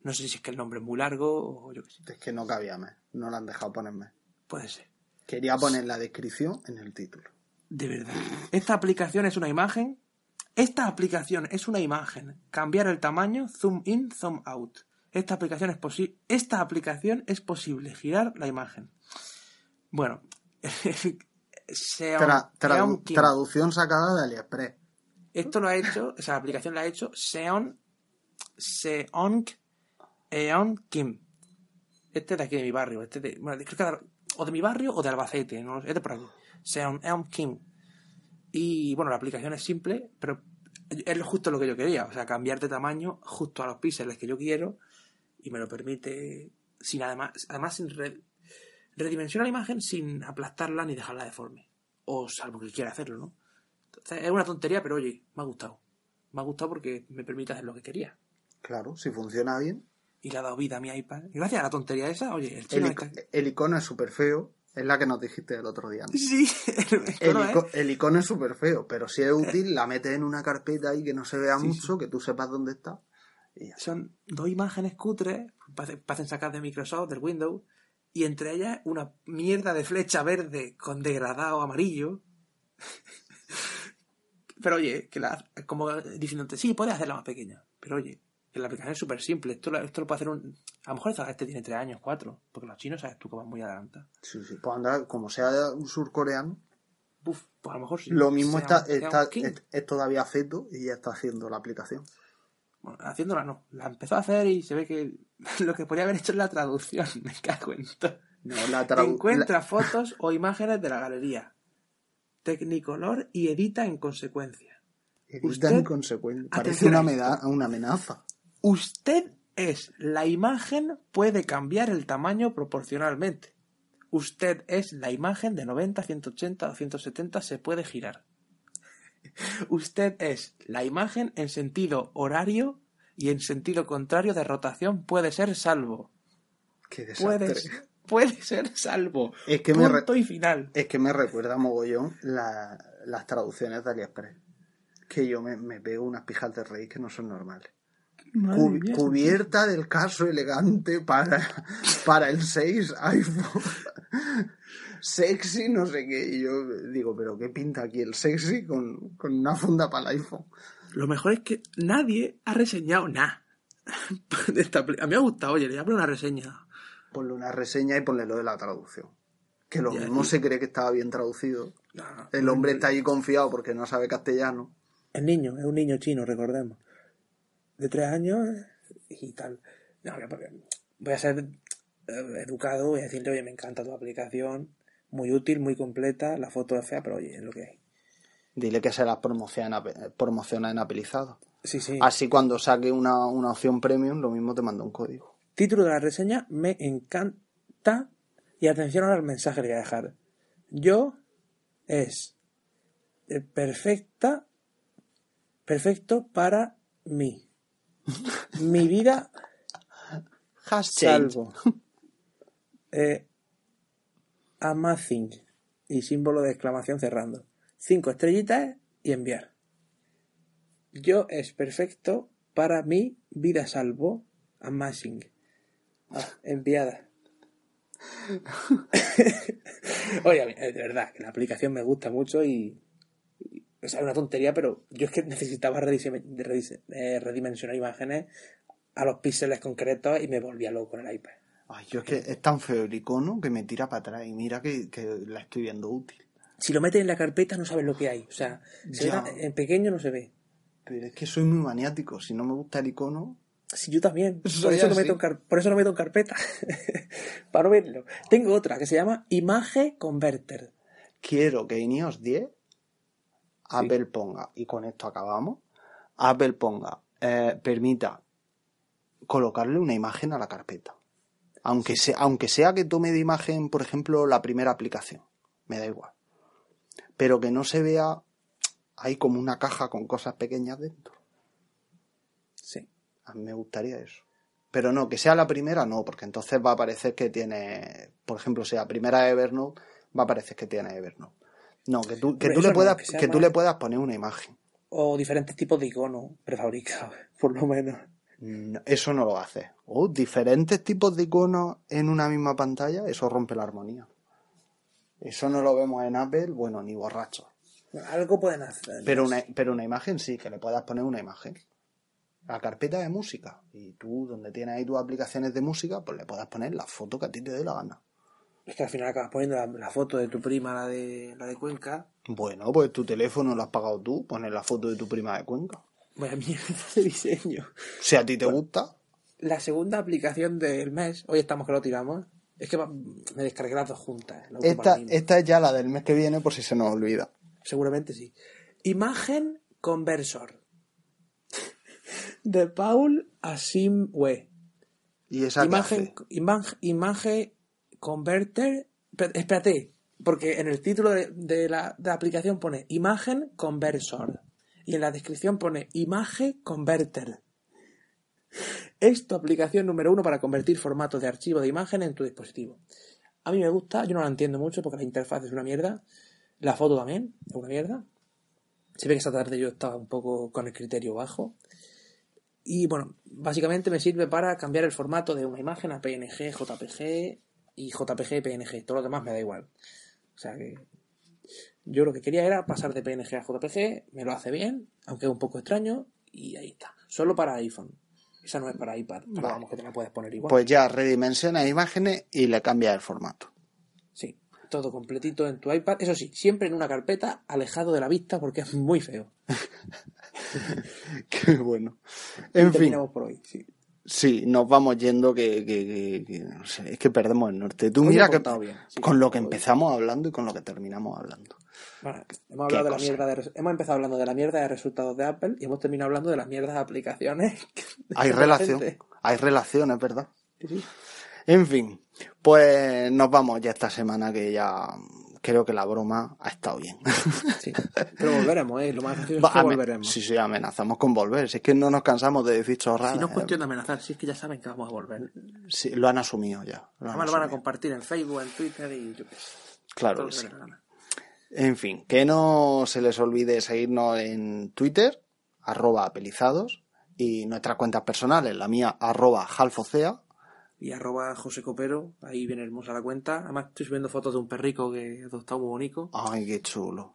No sé si es que el nombre es muy largo o yo qué sé. Es que no cabía mes. No lo han dejado ponerme. Puede ser. Quería poner la descripción en el título. De verdad. Esta aplicación es una imagen. Esta aplicación es una imagen. Cambiar el tamaño, zoom in, zoom out. Esta aplicación es posible. Esta aplicación es posible girar la imagen. Bueno. Seon- Tra- tradu- Seon Kim. traducción sacada de AliExpress. Esto lo ha hecho, esa aplicación la ha hecho Seon, Seong Eon Kim. Este de aquí de mi barrio, este de, bueno, creo o de mi barrio o de Albacete, no es de por aquí. Sean Elm King. Y bueno, la aplicación es simple, pero es justo lo que yo quería, o sea, cambiar de tamaño justo a los píxeles que yo quiero y me lo permite sin además, además sin re- redimensionar la imagen sin aplastarla ni dejarla deforme. O salvo que quiera hacerlo, ¿no? Entonces, es una tontería, pero oye, me ha gustado. Me ha gustado porque me permite hacer lo que quería. Claro, si funciona bien. Y le ha dado vida a mi iPad. Y gracias a la tontería esa, oye, el chino El, está... el icono es súper feo. Es la que nos dijiste el otro día. ¿no? Sí, el El, icono, ¿eh? ico- el icono es súper feo, pero si es útil, la metes en una carpeta ahí que no se vea Sí, mucho, que tú sepas dónde está. Y. Son dos imágenes cutres, parecen sacadas de Microsoft, del Windows, y entre ellas una mierda de flecha verde con degradado amarillo. Pero oye, que la, como diciéndote, sí, puedes hacerla más pequeña. Pero oye, la aplicación es súper simple. Esto, lo- esto lo puede hacer un. A lo mejor esta- este tiene tres años, cuatro. Porque los chinos, sabes tú, que van muy adelantados. Sí, sí. Pues anda, como sea un surcoreano, Buf, pues a lo mejor sí. lo mismo está, está es, es todavía feto y ya está haciendo la aplicación. Bueno, haciéndola no. La empezó a hacer y se ve que lo que podría haber hecho es la traducción. Me cago en todo. No, la Encuentra fotos o imágenes de la galería. Tecnicolor y edita en consecuencia. edita usted- en consecuencia. Parece una, una amenaza. Usted es la imagen puede cambiar el tamaño proporcionalmente. Usted es la imagen de 90, 180 o 170 se puede girar. Usted es la imagen en sentido horario y en sentido contrario de rotación puede ser salvo. Qué desastre. Puede, puede ser salvo. Es que me Punto y final. Es que me recuerda mogollón la- las traducciones de AliExpress. Que yo me, me pego unas pijas de rey que no son normales. Mía. cubierta del caso elegante para, para el 6 iPhone. sexy, no sé qué. Y yo digo, pero ¿qué pinta aquí el sexy con, con una funda para el iPhone? Lo mejor es que nadie ha reseñado nada. A mí me ha gustado, oye, le voy a poner una reseña. Ponle una reseña y ponle lo de la traducción. Que lo Ya, mismo y- se cree que estaba bien traducido. No. El hombre está ahí confiado porque no sabe castellano. Es niño, es un niño chino, recordemos. De tres años y tal. No, voy a- ser eh, educado, voy a decirle, oye, me encanta tu aplicación, muy útil, muy completa, la foto es fea, pero oye, es lo que hay. Dile que se las promociona, promociona en apelizado. Sí, sí. Así cuando saque una, una opción premium, lo mismo te manda un código. Título de la reseña, me encanta. Y atención al mensaje que voy a dejar. Yo es eh, perfecta, perfecto para mí. Mi vida salvo. Eh, amazing. Y símbolo de exclamación cerrando. Cinco estrellitas y enviar. Yo es perfecto para mi vida salvo. Amazing. Ah, enviada. Oye, de verdad, que la aplicación me gusta mucho y. o sea, es una tontería, pero yo es que necesitaba eh, redimensionar imágenes a los píxeles concretos y me volvía loco con el iPad. Ay, yo es que es tan feo el icono que me tira para atrás y mira que, que la estoy viendo útil. Si lo metes en la carpeta no sabes lo que hay. O sea, se ve en pequeño no se ve. Pero es que soy muy maniático. Si no me gusta el icono, Sí, yo también. Por eso, lo así. meto en por eso lo meto en carpeta. Para no verlo. Tengo otra que se llama Image Converter. quiero que en iOS 10 Apple ponga, y con esto acabamos, Apple ponga, eh, permita colocarle una imagen a la carpeta. Aunque, sea, aunque sea que tome de imagen, por ejemplo, la primera aplicación. Me da igual. Pero que no se vea ahí como una caja con cosas pequeñas dentro. Sí. A mí me gustaría eso. Pero no, que sea la primera, no, porque entonces va a parecer que tiene, por ejemplo, sea primera Evernote, va a parecer que tiene Evernote. No, que tú, que tú, le, puedas, que tú le puedas poner una imagen. O diferentes tipos de iconos prefabricados, por lo menos. No, eso no lo hace. O diferentes tipos de iconos en una misma pantalla, eso rompe la armonía. Eso no lo vemos en Apple, bueno, ni borracho. Algo pueden hacer. Pero una, pero una imagen sí, que le puedas poner una imagen. La carpeta de música. Y tú, donde tienes ahí tus aplicaciones de música, pues le puedas poner la foto que a ti te dé la gana. Es que al final acabas poniendo la, la foto de tu prima, la de, la de Cuenca. Bueno, pues tu teléfono lo has pagado tú, pones la foto de tu prima de Cuenca. Vaya mierda de diseño. Si a ti te gusta, la segunda aplicación del mes, hoy estamos que lo tiramos, es que me descargué las dos juntas. la Esta, esta es ya la del mes que viene por si se nos olvida. Seguramente sí. Imagen Conversor. De Paul Asimwe. ¿Y esa Imagen, hace? imag- imagen Converter. Espérate, porque en el título de, de la, de la aplicación pone Imagen Conversor. Y en la descripción pone Imagen Converter. Es tu aplicación número uno para convertir formatos de archivo de imagen en tu dispositivo. A mí me gusta, yo no la entiendo mucho porque la interfaz es una mierda. La foto también es una mierda. Se ve que esta tarde yo estaba un poco con el criterio bajo. Y bueno, básicamente me sirve para cambiar el formato de una imagen a PNG, JPG y JPG, PNG. Todo lo demás me da igual. O sea que yo lo que quería era pasar de PNG a JPG, me lo hace bien, aunque es un poco extraño, y ahí está. Solo para iPhone. Esa no es para iPad, pero Vale. vamos que te la puedes poner igual. Pues ya redimensiona imágenes y le cambia el formato. Sí, todo completito en tu iPad. Eso sí, siempre en una carpeta, alejado de la vista, porque es muy feo. Qué bueno. Y En fin, terminamos por hoy, sí. Sí, nos vamos yendo que, que- que- que- no sé, es que perdemos el norte. Tú Hoy mira que bien, sí. con lo que empezamos hablando y con lo que terminamos hablando. Bueno, hemos, hablado de la mierda de hemos empezado hablando de la mierda de resultados de Apple y hemos terminado hablando de las mierdas de aplicaciones. Hay de relación, gente. hay relación, es verdad. Sí, sí. En fin, pues nos vamos ya esta semana que ya creo que la broma ha estado bien. Sí. Pero volveremos, ¿eh? Lo más gracioso es que volveremos. Sí, sí, amenazamos con volver. Si es que no nos cansamos de decir chorradas. Si no es eh. cuestión de amenazar, si es que ya saben que vamos a volver. Sí, lo han asumido ya. lo Además lo van a compartir en Facebook, en Twitter y yo qué sé. Claro que sí. En fin, que no se les olvide seguirnos en Twitter, arroba apelizados, y nuestras cuentas personales, la mía, arroba halfocea, Y arroba José Copero, ahí viene hermosa la cuenta. Además estoy subiendo fotos de un perrico que he adoptado muy bonito. Ay, qué chulo.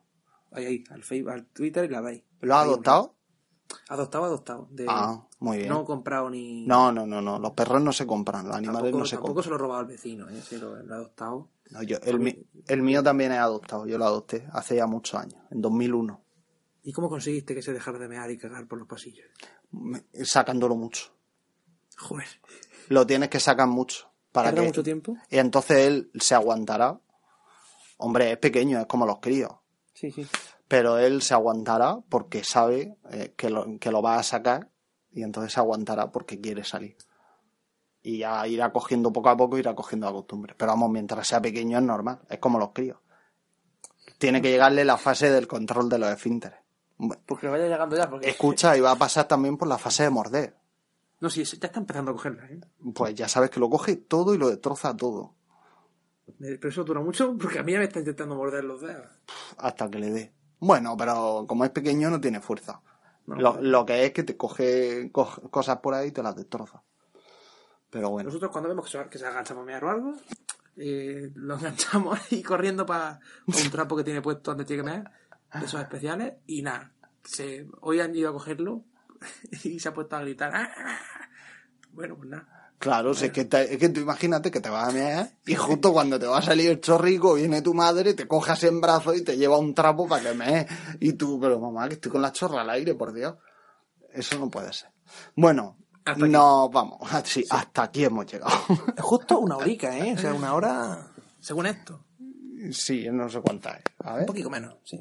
Ahí, ahí, al Facebook, al Twitter y la dais. ¿Lo has Ahí, adoptado? Adoptado, adoptado. De- Ah, muy bien. No he comprado ni... No, no, no, no. Los perros no se compran, los animales tampoco, no se tampoco compran. se lo he robado al vecino, ¿eh? Sí, lo, lo he adoptado. No, yo- el, el mío también es adoptado, yo lo adopté hace ya muchos años, en 2001, ¿Y cómo conseguiste que se dejara de mear y cagar por los pasillos? Me- sacándolo mucho. Joder. Lo tienes que sacar mucho. Para ¿Tarda que, mucho tiempo? Y entonces él se aguantará. Hombre, es pequeño, es como los críos. Sí, sí. pero él se aguantará porque sabe eh, que, lo, que lo va a sacar y entonces se aguantará porque quiere salir. Y ya irá cogiendo poco a poco, irá cogiendo la costumbre. Pero vamos, mientras sea pequeño es normal, es como los críos. Tiene que llegarle la fase del control de los esfínteres. Bueno, Porque vaya llegando ya, porque... Escucha, y va a pasar también por la fase de morder. No, sí, ya está empezando a cogerla, ¿eh? Pues ya sabes que lo coge todo y lo destroza todo. Eh, Pero eso dura mucho porque a mí ya me está intentando morder los dedos. Hasta que le dé. Bueno, pero como es pequeño no tiene fuerza. No, lo, pero- lo que es que te coge co- cosas por ahí y te las destroza. Pero bueno. Nosotros cuando vemos que se, que se agacha para mear o algo, eh, lo enganchamos ahí corriendo para un trapo que tiene puesto donde tiene que mear, de esos especiales, y nada. Se, hoy han ido a cogerlo y se ha puesto a gritar. "Ah". Bueno, pues nada. Claro, si es, que te- es que tú imagínate que te vas a mear y justo cuando te va a salir el chorrico viene tu madre, te cojas en brazos y te lleva un trapo para que mees. Y tú, pero mamá, que estoy con la chorra al aire, por Dios. Eso no puede ser. Bueno, nos vamos. Sí, hasta aquí hemos llegado. Es justo una horica, ¿eh? O sea, una hora, según esto. sí, no sé cuánta es. A Un ver. poquito menos, sí.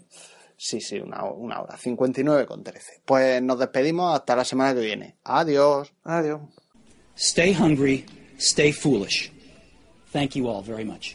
Sí, sí, una, una hora. 59 con 13. Pues nos despedimos hasta la semana que viene. Adiós. Adiós. Stay hungry, stay foolish. Thank you all very much.